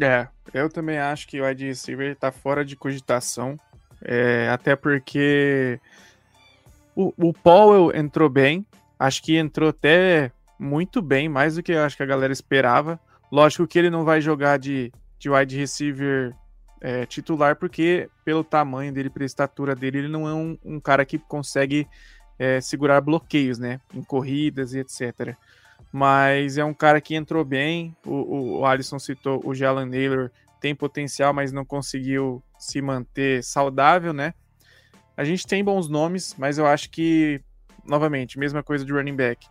É, eu também acho que o wide receiver tá fora de cogitação. É, até porque o, o Powell entrou bem, Acho que entrou até muito bem, mais do que eu acho que a galera esperava. Lógico que ele não vai jogar de, de wide receiver é, titular, porque pelo tamanho dele, pela estatura dele, ele não é um, um cara que consegue é, segurar bloqueios, né? Em corridas e etc. Mas é um cara que entrou bem. O, o, o Alisson citou o Jalen Naylor, tem potencial, mas não conseguiu se manter saudável, né? A gente tem bons nomes, mas eu acho que novamente, mesma coisa de running back.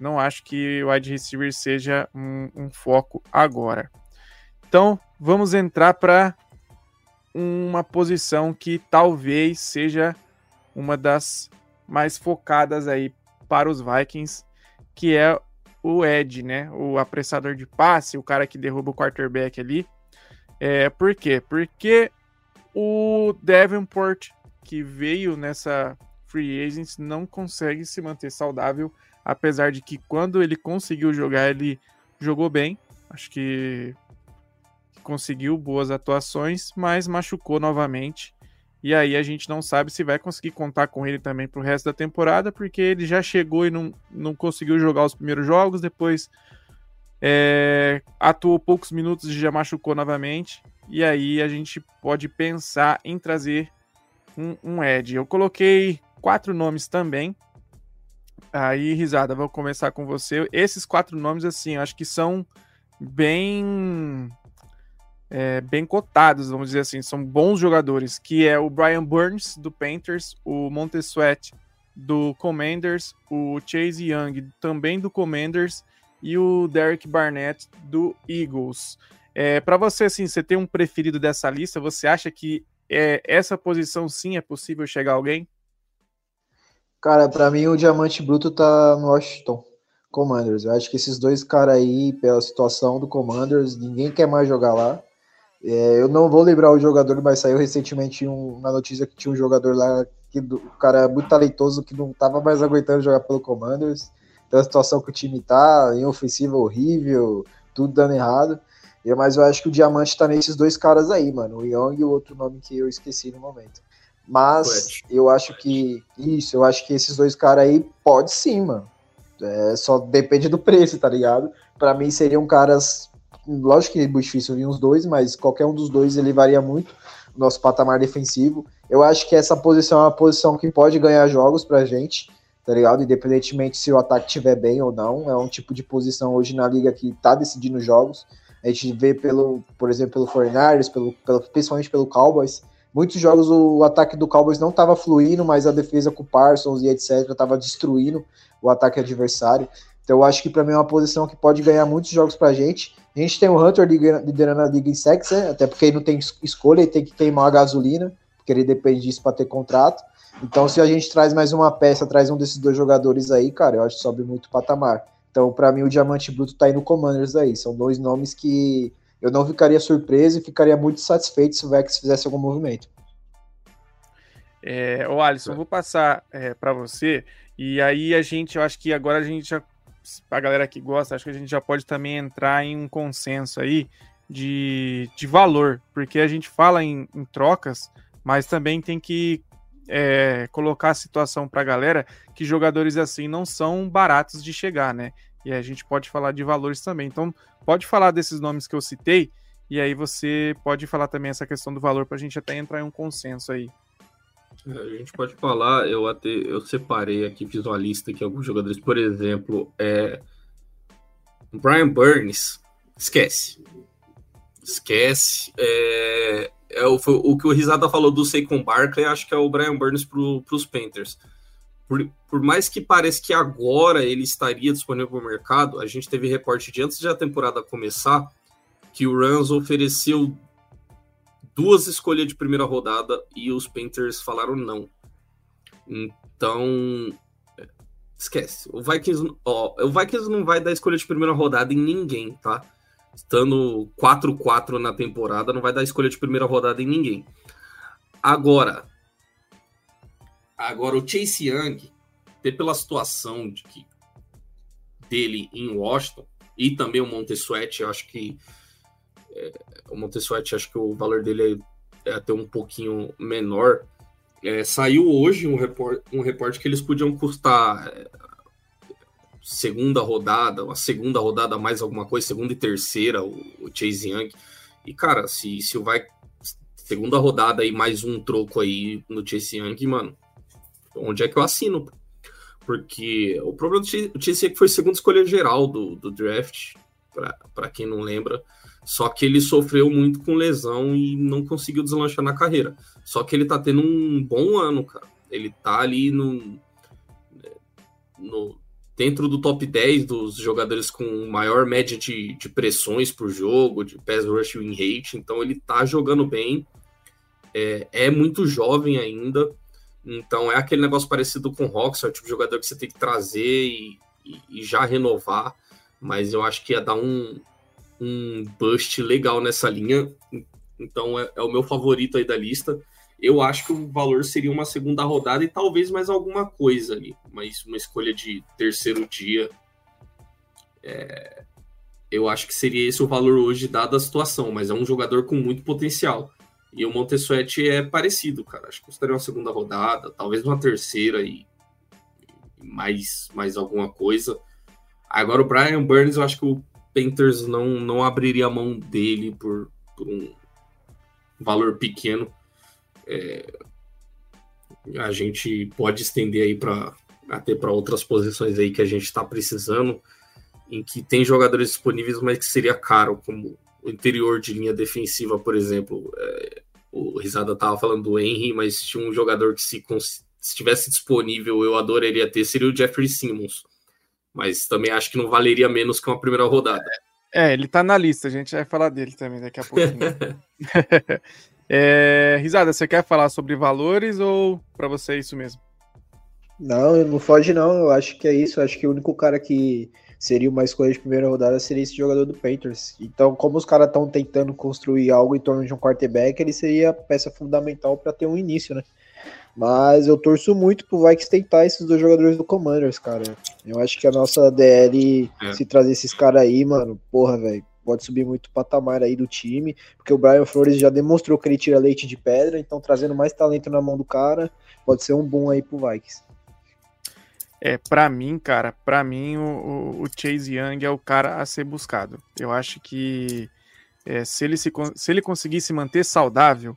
Não acho que o wide receiver seja um, um foco agora. Então, vamos entrar para uma posição que talvez seja uma das mais focadas aí para os Vikings, que é o Ed, né? O apressador de passe, o cara que derruba o quarterback ali. É, por quê? Porque o Davenport, que veio nessa free agents não consegue se manter saudável, apesar de que quando ele conseguiu jogar, ele jogou bem. Acho que conseguiu boas atuações, mas machucou novamente. E aí a gente não sabe se vai conseguir contar com ele também para o resto da temporada, porque ele já chegou e não, não conseguiu jogar os primeiros jogos, depois é, atuou poucos minutos e já machucou novamente. E aí a gente pode pensar em trazer um, um Ed. Eu coloquei quatro nomes também. Aí, risada, vou começar com você. Esses quatro nomes, assim, acho que são bem é, bem cotados, vamos dizer assim, são bons jogadores, que é o Brian Burns do Panthers, o Montesuet do Commanders, o Chase Young também do Commanders e o Derek Barnett do Eagles. É, para você, assim, você tem um preferido dessa lista? Você acha que é, essa posição sim é possível chegar alguém? Cara, para mim o diamante bruto tá no Washington Commanders. Eu acho que esses dois caras aí, pela situação do Commanders, ninguém quer mais jogar lá. É, eu não vou lembrar o jogador, mas saiu recentemente um, uma notícia que tinha um jogador lá, que o cara é muito talentoso, que não tava mais aguentando jogar pelo Commanders. Pela situação que o time tá, em ofensiva horrível, tudo dando errado. Mas eu acho que o diamante tá nesses dois caras aí, mano. O Young e o outro nome que eu esqueci no momento. Mas eu acho que. Isso, eu acho que esses dois caras aí pode sim, mano. É, só depende do preço, tá ligado? Para mim seriam caras. Lógico que é difícil vir os dois, mas qualquer um dos dois ele varia muito nosso patamar defensivo. Eu acho que essa posição é uma posição que pode ganhar jogos pra gente, tá ligado? Independentemente se o ataque estiver bem ou não. É um tipo de posição hoje na liga que tá decidindo jogos. A gente vê pelo, por exemplo, pelo 49 pelo, pelo, principalmente pelo Cowboys, Muitos jogos o ataque do Cowboys não estava fluindo, mas a defesa com o Parsons e etc. estava destruindo. o ataque adversário. Então eu acho que para mim é uma posição que pode ganhar muitos jogos pra gente. A gente tem o Hunter liderando a liga em sacks, né? Até porque ele não tem escolha, ele tem que queimar a gasolina, porque ele depende disso para ter contrato. Então se a gente traz mais uma peça, traz um desses dois jogadores aí, cara, eu acho que sobe muito o patamar. Então para mim o Diamante Bruto tá aí no Commanders aí. São dois nomes que eu não ficaria surpreso e ficaria muito satisfeito se o Vex fizesse algum movimento. É, ô Alisson, vou passar é, para você. E aí a gente, eu acho que agora a gente já a galera que gosta, acho que a gente já pode também entrar em um consenso aí de, de valor, porque a gente fala em, em trocas, mas também tem que é, colocar a situação para a galera que jogadores assim não são baratos de chegar, né? E a gente pode falar de valores também. Então, pode falar desses nomes que eu citei, e aí você pode falar também essa questão do valor para a gente até entrar em um consenso aí. A gente pode falar, eu até eu separei aqui, fiz uma lista aqui alguns jogadores, por exemplo, é Brian Burns, esquece. Esquece. É, é o, o que o Risada falou do Saquon Barkley, acho que é o Brian Burns para os Panthers. Por, por, mais que pareça que agora ele estaria disponível no mercado, a gente teve reporte de antes de a temporada começar que o Rams ofereceu duas escolhas de primeira rodada e os Panthers falaram não. Então, esquece. O Vikings, ó, o Vikings não vai dar escolha de primeira rodada em ninguém, tá? Estando 4-4 na temporada, não vai dar escolha de primeira rodada em ninguém. Agora, agora o Chase Young, até pela situação de que dele em Washington e também o Montesuete, eu acho que é, o Montesuete, acho que o valor dele é, é até um pouquinho menor. É, saiu hoje um report, um report que eles podiam custar é, segunda rodada, uma segunda rodada mais alguma coisa, segunda e terceira, o, o Chase Young. E, cara, se, se vai segunda rodada e mais um troco aí no Chase Young, mano, onde é que eu assino? Porque o problema do Chase Young foi segunda escolha geral do, do draft, para quem não lembra. Só que ele sofreu muito com lesão e não conseguiu deslanchar na carreira. Só que ele tá tendo um bom ano, cara. Ele tá ali no, no dentro do top 10 dos jogadores com maior média de, de pressões por jogo, de pass rush win rate. Então ele tá jogando bem. É, é muito jovem ainda. Então é aquele negócio parecido com o Rox, é o tipo de jogador que você tem que trazer e, e, e já renovar. Mas eu acho que ia dar um, um bust legal nessa linha. Então é, é, o meu favorito aí da lista. Eu acho que o valor seria uma segunda rodada e talvez mais alguma coisa ali. Mas uma escolha de terceiro dia. É, eu acho que seria esse o valor hoje, dada a situação. Mas é um jogador com muito potencial. E o Montesuete é parecido, cara. Acho que custaria uma segunda rodada, talvez uma terceira e mais, mais alguma coisa. Agora o Brian Burns, eu acho que o Panthers não, não abriria a mão dele por, por um valor pequeno. É, a gente pode estender aí para até para outras posições aí que a gente está precisando, em que tem jogadores disponíveis, mas que seria caro, como o interior de linha defensiva, por exemplo. É, o Risada estava falando do Henry, mas tinha um jogador que se estivesse disponível, eu adoraria ter, seria o Jeffrey Simmons mas também acho que não valeria menos que uma primeira rodada. É, ele tá na lista, a gente vai falar dele também daqui a pouquinho. (laughs) é, Risada, você quer falar sobre valores ou para você é isso mesmo? Não, não foge não, eu acho que é isso, eu acho que o único cara que seria uma escolha de primeira rodada seria esse jogador do Panthers. Então, como os caras estão tentando construir algo em torno de um quarterback, ele seria a peça fundamental para ter um início, né? Mas eu torço muito pro Vikings tentar esses dois jogadores do Commanders, cara. Eu acho que a nossa DL, é. se trazer esses caras aí, mano, porra, velho, pode subir muito o patamar aí do time, porque o Brian Flores já demonstrou que ele tira leite de pedra, então trazendo mais talento na mão do cara, pode ser um bom aí pro Vikings. É, para mim, cara, para mim o, o, Chase Young é o cara a ser buscado. Eu acho que é, se, ele se, se ele conseguisse manter saudável,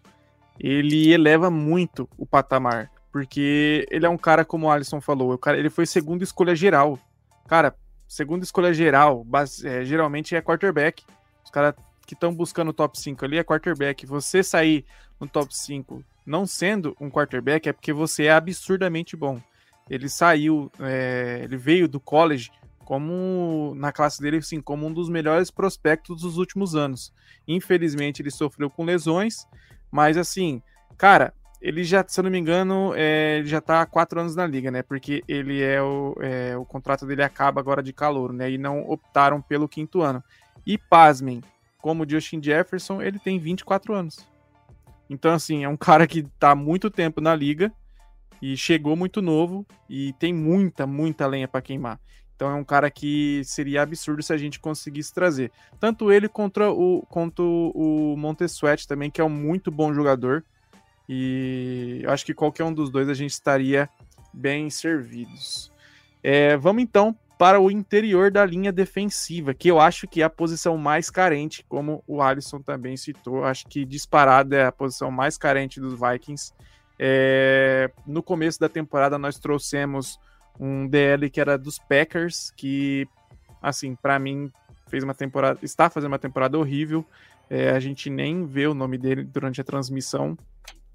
ele eleva muito o patamar. Porque ele é um cara, como o Alisson falou, cara, ele foi segunda escolha geral. Cara, segunda escolha geral, base, é, geralmente é quarterback. Os caras que estão buscando o top 5 ali é quarterback. Você sair no top 5 não sendo um quarterback é porque você é absurdamente bom. ele saiu, é, ele veio do college como na classe dele, assim, como um dos melhores prospectos dos últimos anos. Infelizmente, ele sofreu com lesões, mas assim, cara, ele já, se eu não me engano, é, ele já tá há quatro anos na liga, né? Porque ele é o, é, o contrato dele acaba agora de calor, né? E não optaram pelo quinto ano. E pasmem, como o Justin Jefferson, ele tem 24 anos. Então, assim, é um cara que tá muito tempo na liga e chegou muito novo e tem muita, muita lenha para queimar. Então é um cara que seria absurdo se a gente conseguisse trazer. Tanto ele contra o, quanto o Montesuete também, que é um muito bom jogador. E eu acho que qualquer um dos dois a gente estaria bem servidos. É, vamos então para o interior da linha defensiva, que eu acho que é a posição mais carente, como o Alisson também citou. Acho que disparada é a posição mais carente dos Vikings. É, no começo da temporada nós trouxemos um DL que era dos Packers, que, assim, para mim fez uma temporada, está fazendo uma temporada horrível. É, a gente nem vê o nome dele durante a transmissão.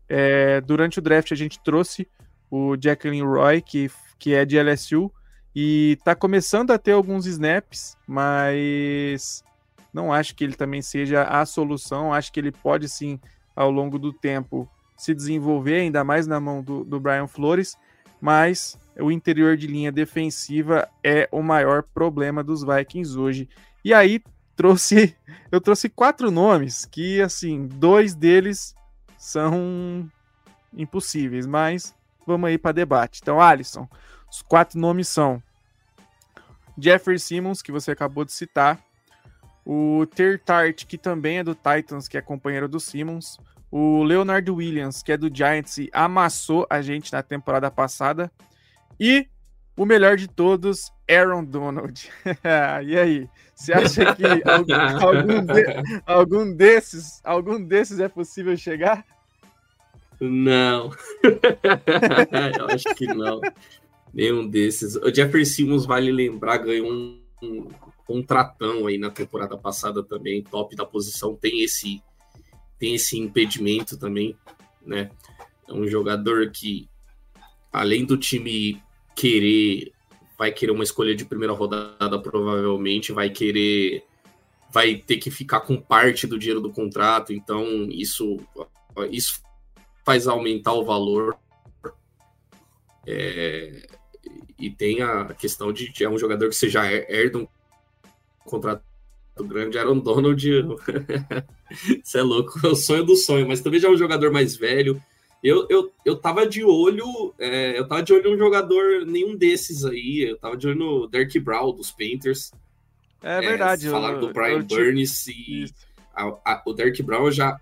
É, durante o draft a gente trouxe o Jacqueline Roy, que, que é de LSU, e tá começando a ter alguns snaps, mas não acho que ele também seja a solução. Acho que ele pode sim, ao longo do tempo, se desenvolver, ainda mais na mão do, do Brian Flores, mas o interior de linha defensiva é o maior problema dos Vikings hoje. E aí trouxe, (laughs) eu trouxe quatro nomes que assim, dois deles são impossíveis, mas vamos aí para debate. Então, Alisson, os quatro nomes são Jeffrey Simmons, que você acabou de citar, o Ter Tart, que também é do Titans, que é companheiro do Simmons, o Leonard Williams, que é do Giants e amassou a gente na temporada passada, e o melhor de todos, Aaron Donald. (laughs) e aí, você acha que algum, algum, de, algum, desses, algum desses é possível chegar? Não. (laughs) Eu acho que não. Nenhum desses. O Jeffrey Simmons, vale lembrar, ganhou um, um contratão aí na temporada passada também, top da posição, tem esse tem esse impedimento também, né? É um jogador que além do time querer, vai querer uma escolha de primeira rodada, provavelmente, vai querer, vai ter que ficar com parte do dinheiro do contrato, então isso, isso faz aumentar o valor. É, e tem a questão de, é um jogador que você já herda um contrato grande, Aaron Donald, (laughs) isso é louco, é o sonho do sonho, mas também já é um jogador mais velho, eu, eu, eu tava de olho, é, eu tava de olho num jogador, nenhum desses aí, eu tava de olho no Derek Brown dos Painters. É, é verdade. Falaram eu, do Brian Burns e a, a, o Derek Brown eu já,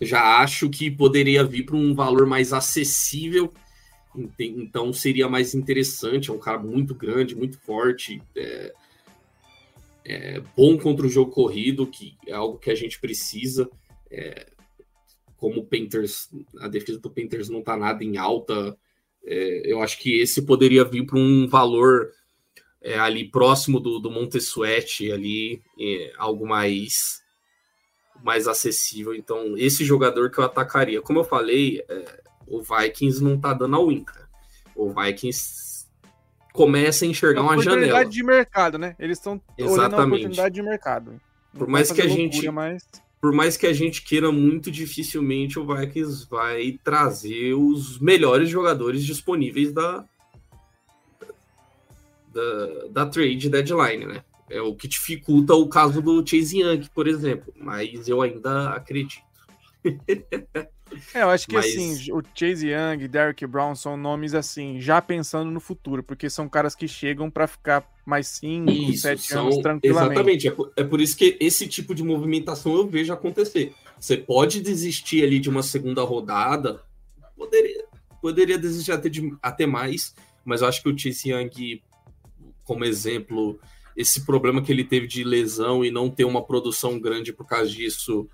já acho que poderia vir para um valor mais acessível, então seria mais interessante. É um cara muito grande, muito forte, é, é bom contra o jogo corrido, que é algo que a gente precisa. É, como o Panthers, a defesa do Panthers não está nada em alta, é, eu acho que esse poderia vir para um valor é, ali próximo do, do Montesuete, ali, é, algo mais mais acessível. Então, esse jogador que eu atacaria. Como eu falei, é, o Vikings não está dando a win, cara. O Vikings começa a enxergar uma, uma janela. Oportunidade de mercado, né? Eles estão olhando a oportunidade de mercado. Por mais que a loucura, gente mas por mais que a gente queira muito, dificilmente o Vikings vai trazer os melhores jogadores disponíveis da, da, da trade deadline, né? É o que dificulta o caso do Chase Young, por exemplo, mas eu ainda acredito. (laughs) É, eu acho que Mas... assim, o Chase Young, Derrick Brown são nomes assim, já pensando no futuro, porque são caras que chegam para ficar mais 5, 7 anos tranquilamente. Exatamente, é por, é por, isso que esse tipo de movimentação eu vejo acontecer. Você pode desistir ali de uma segunda rodada, poderia, poderia desistir até, de, até mais, mas eu acho que o Chase Young, como exemplo, esse problema que ele teve de lesão e não ter uma produção grande por causa disso,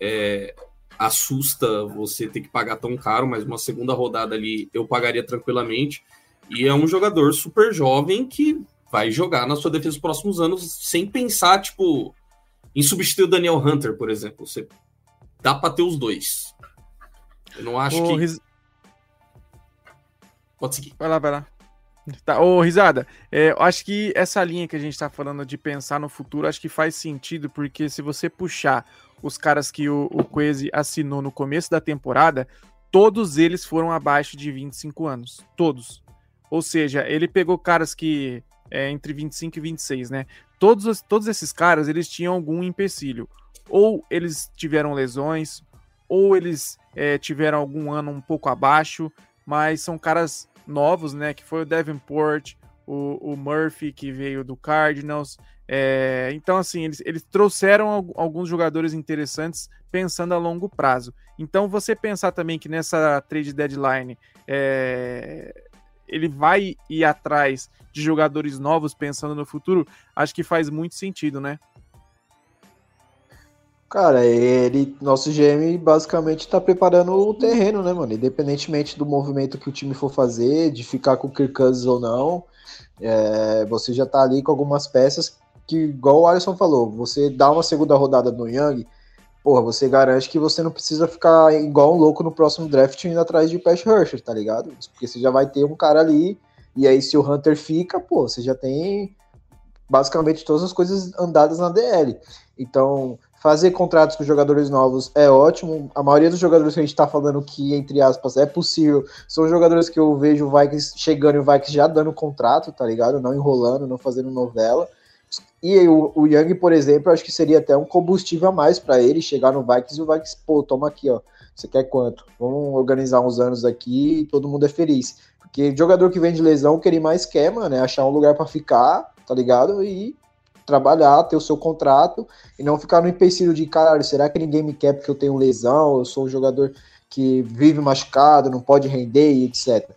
é, assusta você ter que pagar tão caro, mas uma segunda rodada ali eu pagaria tranquilamente. E é um jogador super jovem que vai jogar na sua defesa nos próximos anos sem pensar, tipo, em substituir o Daniel Hunter, por exemplo. Você dá para ter os dois. Eu não acho que. Pode seguir. Vai lá, vai lá. Tá, ô, Risada, é, eu acho que essa linha que a gente tá falando de pensar no futuro, acho que faz sentido, porque se você puxar os caras que o, o assinou no começo da temporada, todos eles foram abaixo de 25 anos. Todos. Ou seja, ele pegou caras que é entre 25 e 26, né? Todos, todos esses caras, eles tinham algum empecilho. Ou eles tiveram lesões, ou eles é, tiveram algum ano um pouco abaixo, mas são caras novos, né? Que foi o Davenport, o, o Murphy, que veio do Cardinals. É, então, assim, eles, eles trouxeram alguns jogadores interessantes pensando a longo prazo. Então, você pensar também que nessa trade deadline é, ele vai ir atrás de jogadores novos pensando no futuro, acho que faz muito sentido, né? Cara, ele, nosso GM basicamente está preparando o terreno, né, mano? Independentemente do movimento que o time for fazer, de ficar com o Kirk Cousins ou não, é, você já tá ali com algumas peças que, igual o Alisson falou, você dá uma segunda rodada no Young, porra, você garante que você não precisa ficar igual um louco no próximo draft indo atrás de Pat Hershey, tá ligado? Porque você já vai ter um cara ali, e aí se o Hunter fica, pô, você já tem basicamente todas as coisas andadas na DL. Então, fazer contratos com jogadores novos é ótimo. A maioria dos jogadores que a gente está falando que, entre aspas, é possível, são jogadores que eu vejo o Vikings chegando e o Vikings já dando contrato, tá ligado? Não enrolando, não fazendo novela. E o, o Young, por exemplo, acho que seria até um combustível a mais para ele chegar no Vikings e o Vikings, pô, toma aqui, ó. Você quer quanto? Vamos organizar uns anos aqui e todo mundo é feliz. Porque jogador que vem de lesão, o que ele mais quer, mano, é achar um lugar para ficar, tá ligado? E trabalhar, ter o seu contrato e não ficar no empecilho de, caralho, será que ninguém me quer porque eu tenho lesão, eu sou um jogador que vive machucado, não pode render e etc.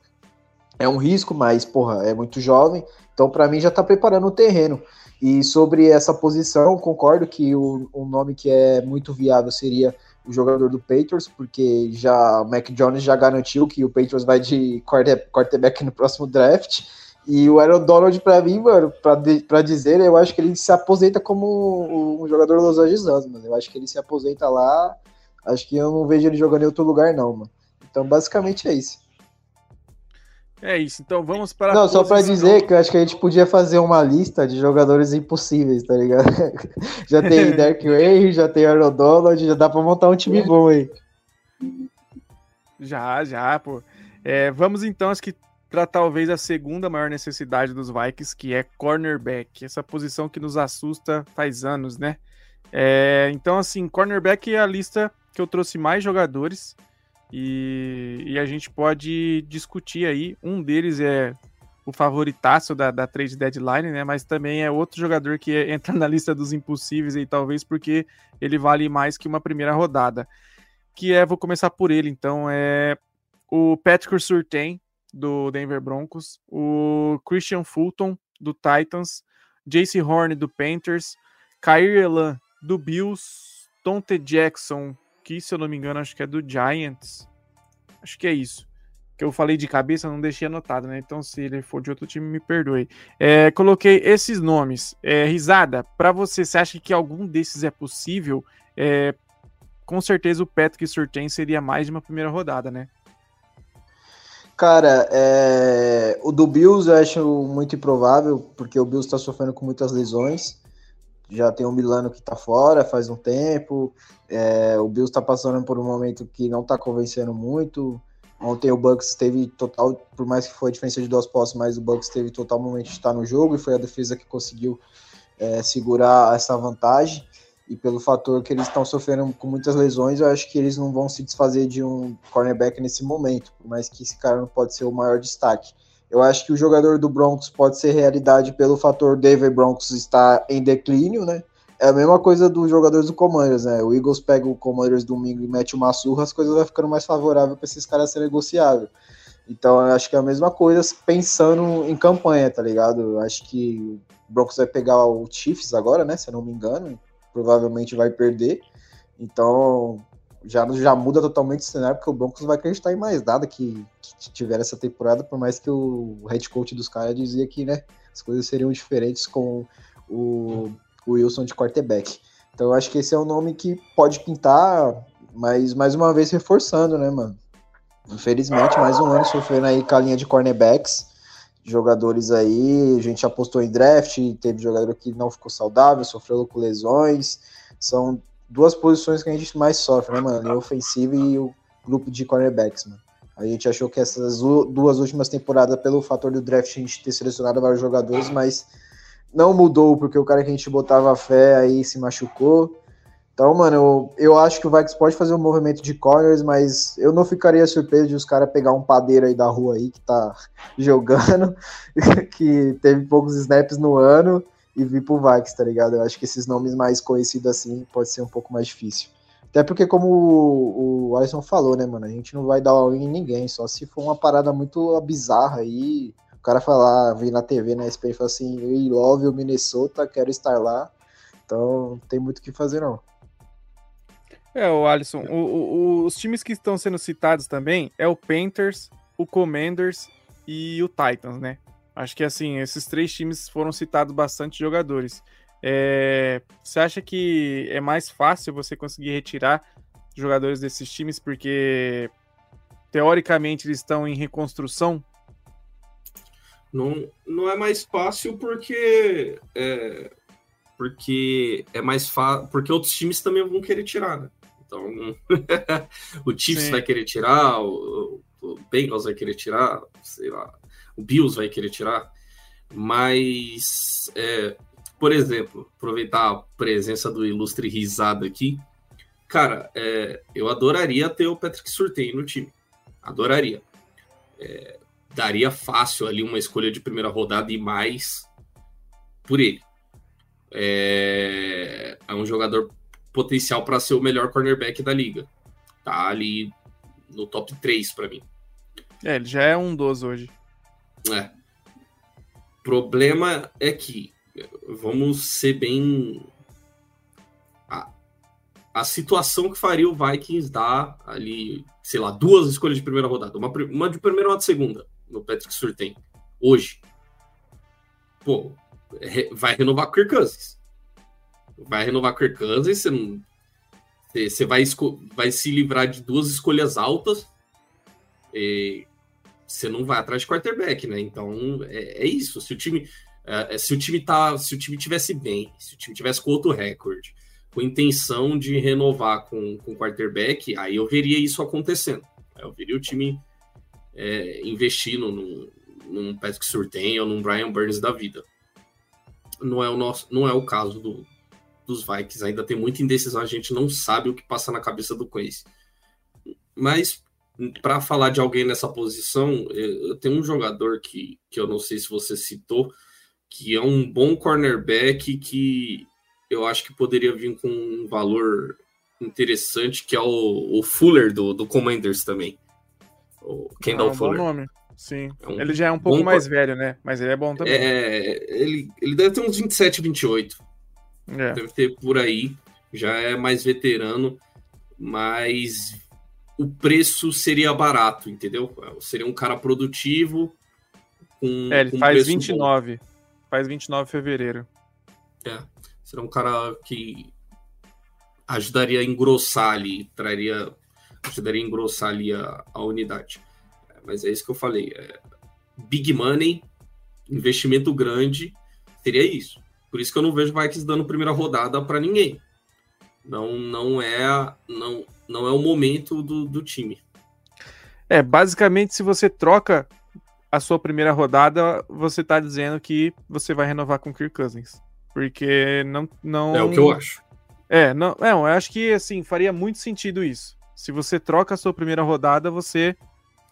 É um risco, mas, porra, é muito jovem, então para mim já tá preparando o terreno. E sobre essa posição, concordo que o, o nome que é muito viável seria o jogador do Patriots, porque já o Mac Jones já garantiu que o Patriots vai de quarterback no próximo draft. E o Aaron Donald, para mim, mano, para dizer, eu acho que ele se aposenta como um jogador dos Angeles mano. Eu acho que ele se aposenta lá. Acho que eu não vejo ele jogando em outro lugar, não, mano. Então, basicamente é isso. É isso, então vamos para. Não, só para dizer que eu acho que a gente podia fazer uma lista de jogadores impossíveis, tá ligado? (laughs) já tem (laughs) Derek Way, já tem Aaron Donald, já dá para montar um time bom aí. Já, já, pô. É, vamos então, acho que para talvez a segunda maior necessidade dos Vikings, que é cornerback. Essa posição que nos assusta faz anos, né? É, então, assim, cornerback é a lista que eu trouxe mais jogadores e, e, a gente pode discutir aí. Um deles é o favoritaço da, da trade deadline, né? Mas também é outro jogador que entra (laughs) na lista dos impossíveis aí, talvez porque ele vale mais que uma primeira rodada. Que é, vou começar por ele, então, é o Patrick Surtain, do Denver Broncos, o Christian Fulton, do Titans, Jace Horn, do Panthers, Kyrie Elan, do Bills, Tonte Jackson, que se eu não me engano, acho que é do Giants. Acho que é isso. Que eu falei de cabeça, não deixei anotado, né? Então, se ele for de outro time, me perdoe. É, coloquei esses nomes. É, risada, para você, você acha que algum desses é possível? É, com certeza o Patrick Surtain seria mais de uma primeira rodada, né? Cara, é... o do Bills eu acho muito improvável, porque o Bills está sofrendo com muitas lesões. Já tem o Milano que está fora faz um tempo. É... O Bills está passando por um momento que não está convencendo muito. Ontem o Bucks teve total, por mais que foi a diferença de duas posses, mas o Bucks teve total momento de estar no jogo e foi a defesa que conseguiu é, segurar essa vantagem e pelo fator que eles estão sofrendo com muitas lesões, eu acho que eles não vão se desfazer de um cornerback nesse momento, por mais que esse cara não pode ser o maior destaque. Eu acho que o jogador do Broncos pode ser realidade pelo fator David Broncos estar em declínio, né? É a mesma coisa dos jogadores do Commanders, né? O Eagles pega o Commanders domingo e mete uma surra, as coisas vão ficando mais favoráveis para esses caras ser negociáveis. Então, eu acho que é a mesma coisa pensando em campanha, tá ligado? Eu acho que o Broncos vai pegar o Chiefs agora, né? Se eu não me engano provavelmente vai perder. Então já, já muda totalmente o cenário, porque o Broncos vai acreditar em mais nada que, que tiver essa temporada, por mais que o head coach dos caras dizia que né, as coisas seriam diferentes com o, o Wilson de quarterback. Então eu acho que esse é um nome que pode pintar, mas mais uma vez reforçando, né, mano? Infelizmente, mais um ano sofrendo aí com a linha de cornerbacks. Jogadores aí, a gente apostou em draft, teve jogador que não ficou saudável, sofreu com lesões. São duas posições que a gente mais sofre, né, mano? A linha ofensiva e o grupo de cornerbacks, mano. A gente achou que essas duas últimas temporadas, pelo fator do draft, a gente ter selecionado vários jogadores, mas não mudou, porque o cara que a gente botava fé aí se machucou. Então, mano, eu, eu acho que o Vikings pode fazer um movimento de corners, mas eu não ficaria surpreso de os caras pegar um padeiro aí da rua aí que tá (laughs) jogando, (laughs) que teve poucos snaps no ano, e vir pro Vikings, tá ligado? Eu acho que esses nomes mais conhecidos assim pode ser um pouco mais difícil. Até porque, como o, o Alisson falou, né, mano, a gente não vai dar all-in em ninguém, só se for uma parada muito bizarra aí. O cara falar, vir na TV, na SPN e falar assim, eu love o Minnesota, quero estar lá. Então, não tem muito o que fazer, não. É, o Alisson, o, o, os times que estão sendo citados também é o Panthers, o Commanders e o Titans, né? Acho que assim, esses três times foram citados bastante jogadores. É, você acha que é mais fácil você conseguir retirar jogadores desses times porque teoricamente eles estão em reconstrução? Não, não é mais fácil porque é, porque é mais fácil porque outros times também vão querer tirar, né? Então (laughs) o Chiefs Sim. vai querer tirar, o, o Bengals vai querer tirar, sei lá, o Bills vai querer tirar, mas é, por exemplo, aproveitar a presença do ilustre risado aqui. Cara, é, eu adoraria ter o Patrick Surtain no time. Adoraria. É, daria fácil ali uma escolha de primeira rodada e mais por ele. É, é um jogador potencial para ser o melhor cornerback da liga. Tá ali no top 3 para mim. É, ele já é um dos hoje. É. Problema é que vamos ser bem. A, a situação que faria o Vikings dar ali, sei lá, duas escolhas de primeira rodada, uma, uma de primeira e uma de segunda, no Patrick Surtain, hoje. Pô, vai renovar com o Kirk Cousins. Vai renovar com o Kirk Cousins, você não. Você vai, vai se livrar de duas escolhas altas. E você não vai atrás de quarterback, né? Então é, é isso. Se o time é, é, se o time tá, se o time tivesse bem, se o time tivesse com outro recorde, com intenção de renovar com o quarterback, aí eu veria isso acontecendo. Eu veria o time é, investindo num, num Patrick Surtain ou num Brian Burns da vida. Não é o nosso, não é o caso do, dos Vikings. Ainda tem muita indecisão, a gente não sabe o que passa na cabeça do Quincy. Mas para falar de alguém nessa posição, eu tenho um jogador que, que eu não sei se você citou, que é um bom cornerback que eu acho que poderia vir com um valor interessante, que é o, o Fuller do, do Commanders também. O Kendall ah, é Fuller. Bom nome. Sim. É um ele já é um pouco mais velho, né? Mas ele é bom também. É, ele, ele deve ter uns 27, 28. É. Deve ter por aí. Já é mais veterano, mas o preço seria barato, entendeu? Seria um cara produtivo. Com, é, ele com faz 29. Bom. Faz 29 de fevereiro. É. Será um cara que ajudaria a engrossar ali, traria. ajudaria a engrossar ali a, a unidade. É, mas é isso que eu falei. É, big money, investimento grande, seria isso. Por isso que eu não vejo Vikings dando primeira rodada para ninguém. Não, não é não, não é o momento do, do time. É, basicamente, se você troca a sua primeira rodada, você tá dizendo que você vai renovar com o Kirk Cousins. Porque não, não. É o que eu acho. É, não, não, eu acho que assim, faria muito sentido isso. Se você troca a sua primeira rodada, você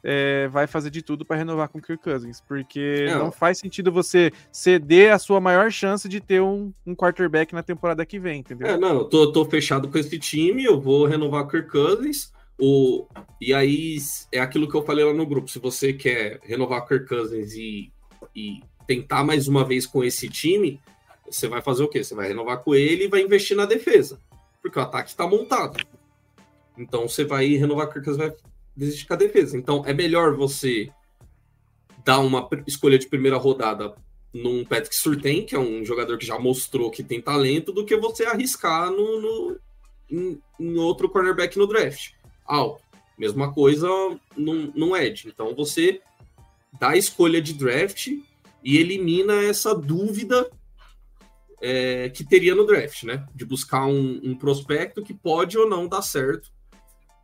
é, vai fazer de tudo para renovar com o Kirk Cousins. Porque é, não faz sentido você ceder a sua maior chance de ter um, um quarterback na temporada que vem, entendeu? É, não, eu tô, tô fechado com esse time, eu vou renovar com o Kirk Cousins. O, e aí é aquilo que eu falei lá no grupo. Se você quer renovar Kirk Cousins e, e tentar mais uma vez com esse time, você vai fazer o quê? Você vai renovar com ele e vai investir na defesa. Porque o ataque está montado. Então você vai renovar Kirk Cousins vai desistir com a defesa. Então é melhor você dar uma escolha de primeira rodada num Patrick Surtain, que é um jogador que já mostrou que tem talento, do que você arriscar no, no em, em outro cornerback no draft alto. Mesma coisa no, Edge. Então você dá a escolha de draft e elimina essa dúvida é, que teria no draft, né? De buscar um, um, prospecto que pode ou não dar certo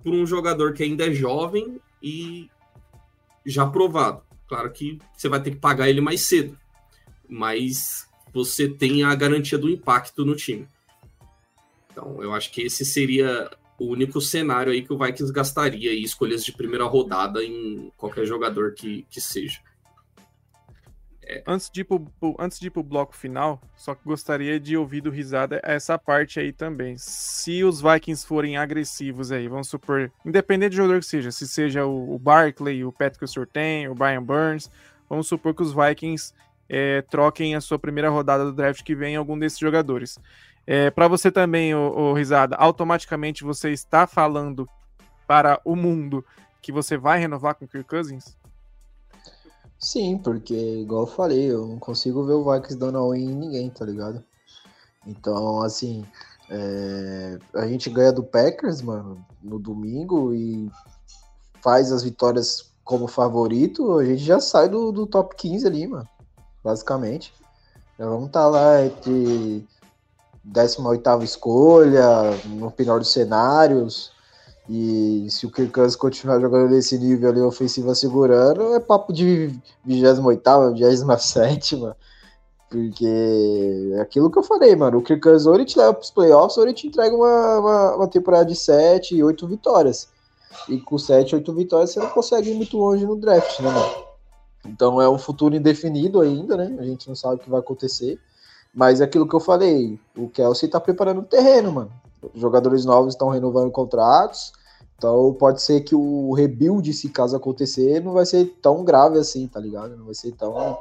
por um jogador que ainda é jovem e já provado. Claro que você vai ter que pagar ele mais cedo, mas você tem a garantia do impacto no time. Então, eu acho que esse seria o único cenário aí que o Vikings gastaria aí, escolhas de primeira rodada em qualquer jogador que, que seja. Antes, de ir pro, antes de ir pro bloco final, só que gostaria de ouvir do Risada essa parte aí também. Se os Vikings forem agressivos aí, vamos supor, independente do jogador que seja, se seja o, o Barkley, o Patrick Surtain, o Brian Burns, vamos supor que os Vikings é, troquem a sua primeira rodada do draft que vem algum desses jogadores. É, para você também, o Risada, automaticamente você está falando para o mundo que você vai renovar com o Kirk Cousins? Sim, porque, igual eu falei, eu não consigo ver o Vikings dando all em ninguém, tá ligado? Então, assim, é... a gente ganha do Packers, mano, no domingo e faz as vitórias como favorito, a gente já sai do, do top 15 ali, mano, basicamente. Já vamos estar tá lá entre 18 escolha, no pior dos cenários. E se o Kirk Cousins continuar jogando nesse nível ali, ofensiva segurando, é papo de 28, 27, Porque é aquilo que eu falei, mano. O Kirk Cousins ou ele te leva pros playoffs ou ele te entrega uma, uma, uma temporada de 7 e 8 vitórias. E com 7, 8 vitórias você não consegue ir muito longe no draft, né, mano? Então é um futuro indefinido ainda, né? A gente não sabe o que vai acontecer. Mas é aquilo que eu falei, o Kelsey tá preparando o terreno, mano. Jogadores novos estão renovando contratos. Então pode ser que o rebuild, se caso acontecer, não vai ser tão grave assim, tá ligado? Não vai ser tão.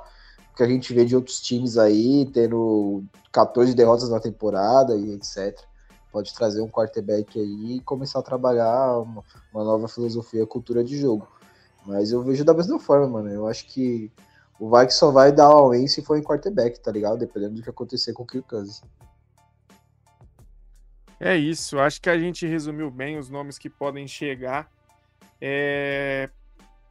que a gente vê de outros times aí, tendo 14 derrotas na temporada e etc. Pode trazer um quarterback aí e começar a trabalhar uma, uma nova filosofia, cultura de jogo. Mas eu vejo da mesma forma, mano. Eu acho que o Vikings só vai dar all-in se for em quarterback, tá ligado? Dependendo do que acontecer com o Kirk Cousins. É isso, acho que a gente resumiu bem os nomes que podem chegar. É...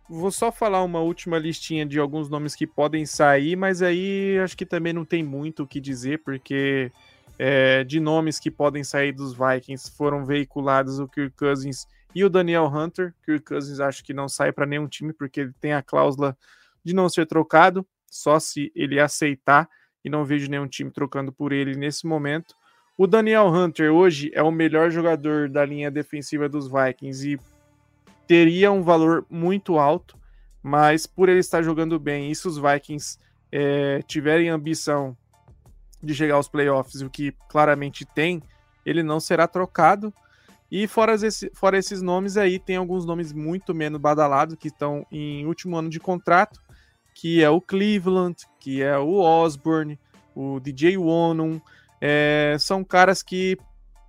Vou só falar uma última listinha de alguns nomes que podem sair, mas aí acho que também não tem muito o que dizer, porque é, de nomes que podem sair dos Vikings foram veiculados o Kirk Cousins e o Daniel Hunter. Kirk Cousins acho que não sai para nenhum time, porque ele tem a cláusula de não ser trocado, só se ele aceitar, e não vejo nenhum time trocando por ele nesse momento. O Daniel Hunter hoje é o melhor jogador da linha defensiva dos Vikings e teria um valor muito alto, mas por ele estar jogando bem, e se os Vikings é, tiverem ambição de chegar aos playoffs, o que claramente tem, ele não será trocado. E fora, esse, fora esses nomes aí, tem alguns nomes muito menos badalados que estão em último ano de contrato que é o Cleveland, que é o Osborne, o DJ Wonum, é, são caras que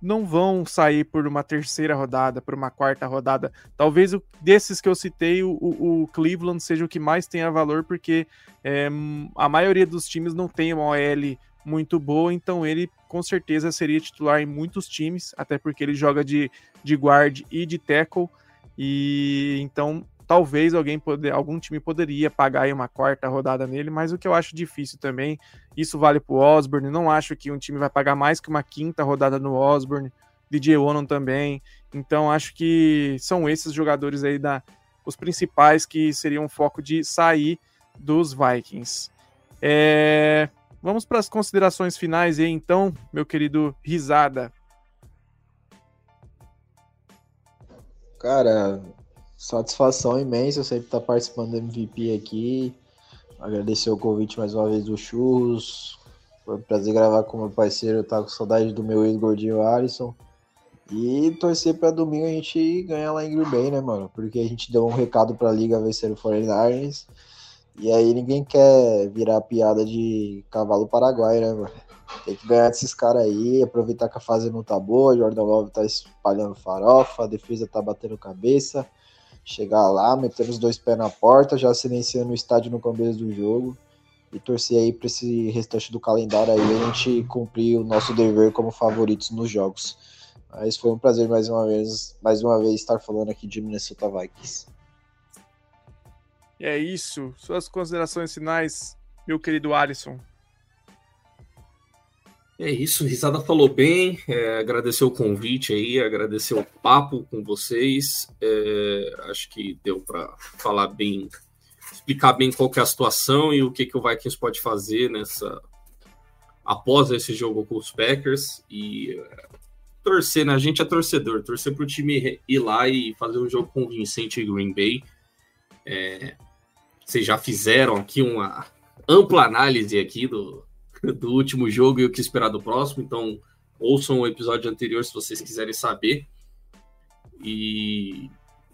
não vão sair por uma terceira rodada, por uma quarta rodada. Talvez o, desses que eu citei, o, o, Cleveland seja o que mais tenha valor, porque é, a maioria dos times não tem uma OL muito boa, então ele com certeza seria titular em muitos times, até porque ele joga de, de guard e de tackle. E então talvez alguém poder, algum time poderia pagar uma quarta rodada nele, mas o que eu acho difícil também, isso vale para o Osborne, não acho que um time vai pagar mais que uma quinta rodada no Osborne, DJ Onon também, então acho que são esses jogadores aí da os principais que seriam foco de sair dos Vikings. É, vamos para as considerações finais aí então, meu querido Risada. Cara, Satisfação imensa sempre estar tá participando do MVP aqui. Agradecer o convite mais uma vez do Churros. Foi um prazer gravar com meu parceiro. Tá com saudade do meu ex-gordinho Alisson. E torcer para domingo a gente ganhar lá em Green Bay, né, mano? Porque a gente deu um recado pra liga vencer o 49ers. E aí ninguém quer virar piada de cavalo paraguai, né, mano? Tem que ganhar desses caras aí, aproveitar que a fase não tá boa, Jordan Love tá espalhando farofa, a defesa tá batendo cabeça chegar lá, meter os dois pés na porta, já silenciando o estádio no começo do jogo e torcer aí para esse restante do calendário aí a gente cumprir o nosso dever como favoritos nos jogos. Mas foi um prazer mais uma vez, mais uma vez estar falando aqui de Minnesota Vikings. É isso. Suas considerações finais, meu querido Alisson. É isso, Risada falou bem, é, agradecer o convite aí, agradecer o papo com vocês. É, acho que deu para falar bem, explicar bem qual é a situação e o que, que o Vikings pode fazer nessa após esse jogo com os Packers e é, torcer, né? A gente é torcedor, torcer para o time ir lá e fazer um jogo convincente em Green Bay. É, vocês já fizeram aqui uma ampla análise aqui do, do último jogo e o que esperar do próximo, então ouçam o episódio anterior se vocês quiserem saber. E,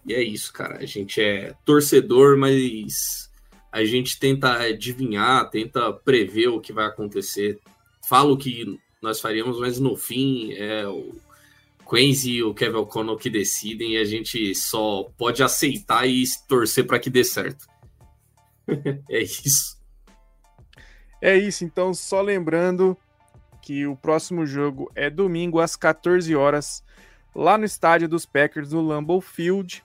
e é isso, cara. A gente é torcedor, mas a gente tenta adivinhar, tenta prever o que vai acontecer. Falo que nós faríamos, mas no fim é o Quincy e o Kevin O'Connell que decidem e a gente só pode aceitar e torcer para que dê certo. (laughs) é isso. É isso, então só lembrando que o próximo jogo é domingo às 14 horas lá no estádio dos Packers no Lambeau Field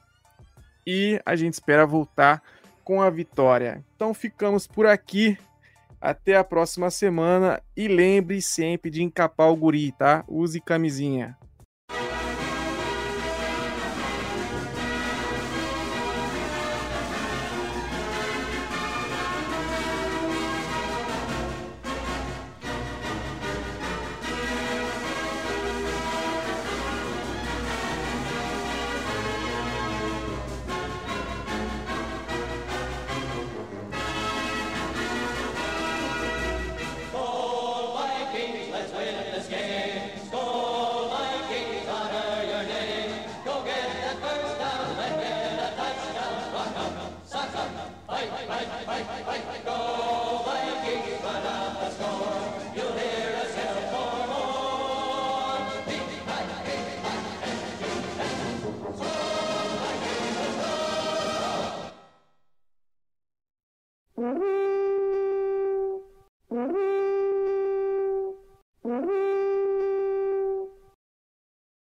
e a gente espera voltar com a vitória. Então ficamos por aqui. Até a próxima semana e lembre sempre de encapar o guri, tá? Use camisinha.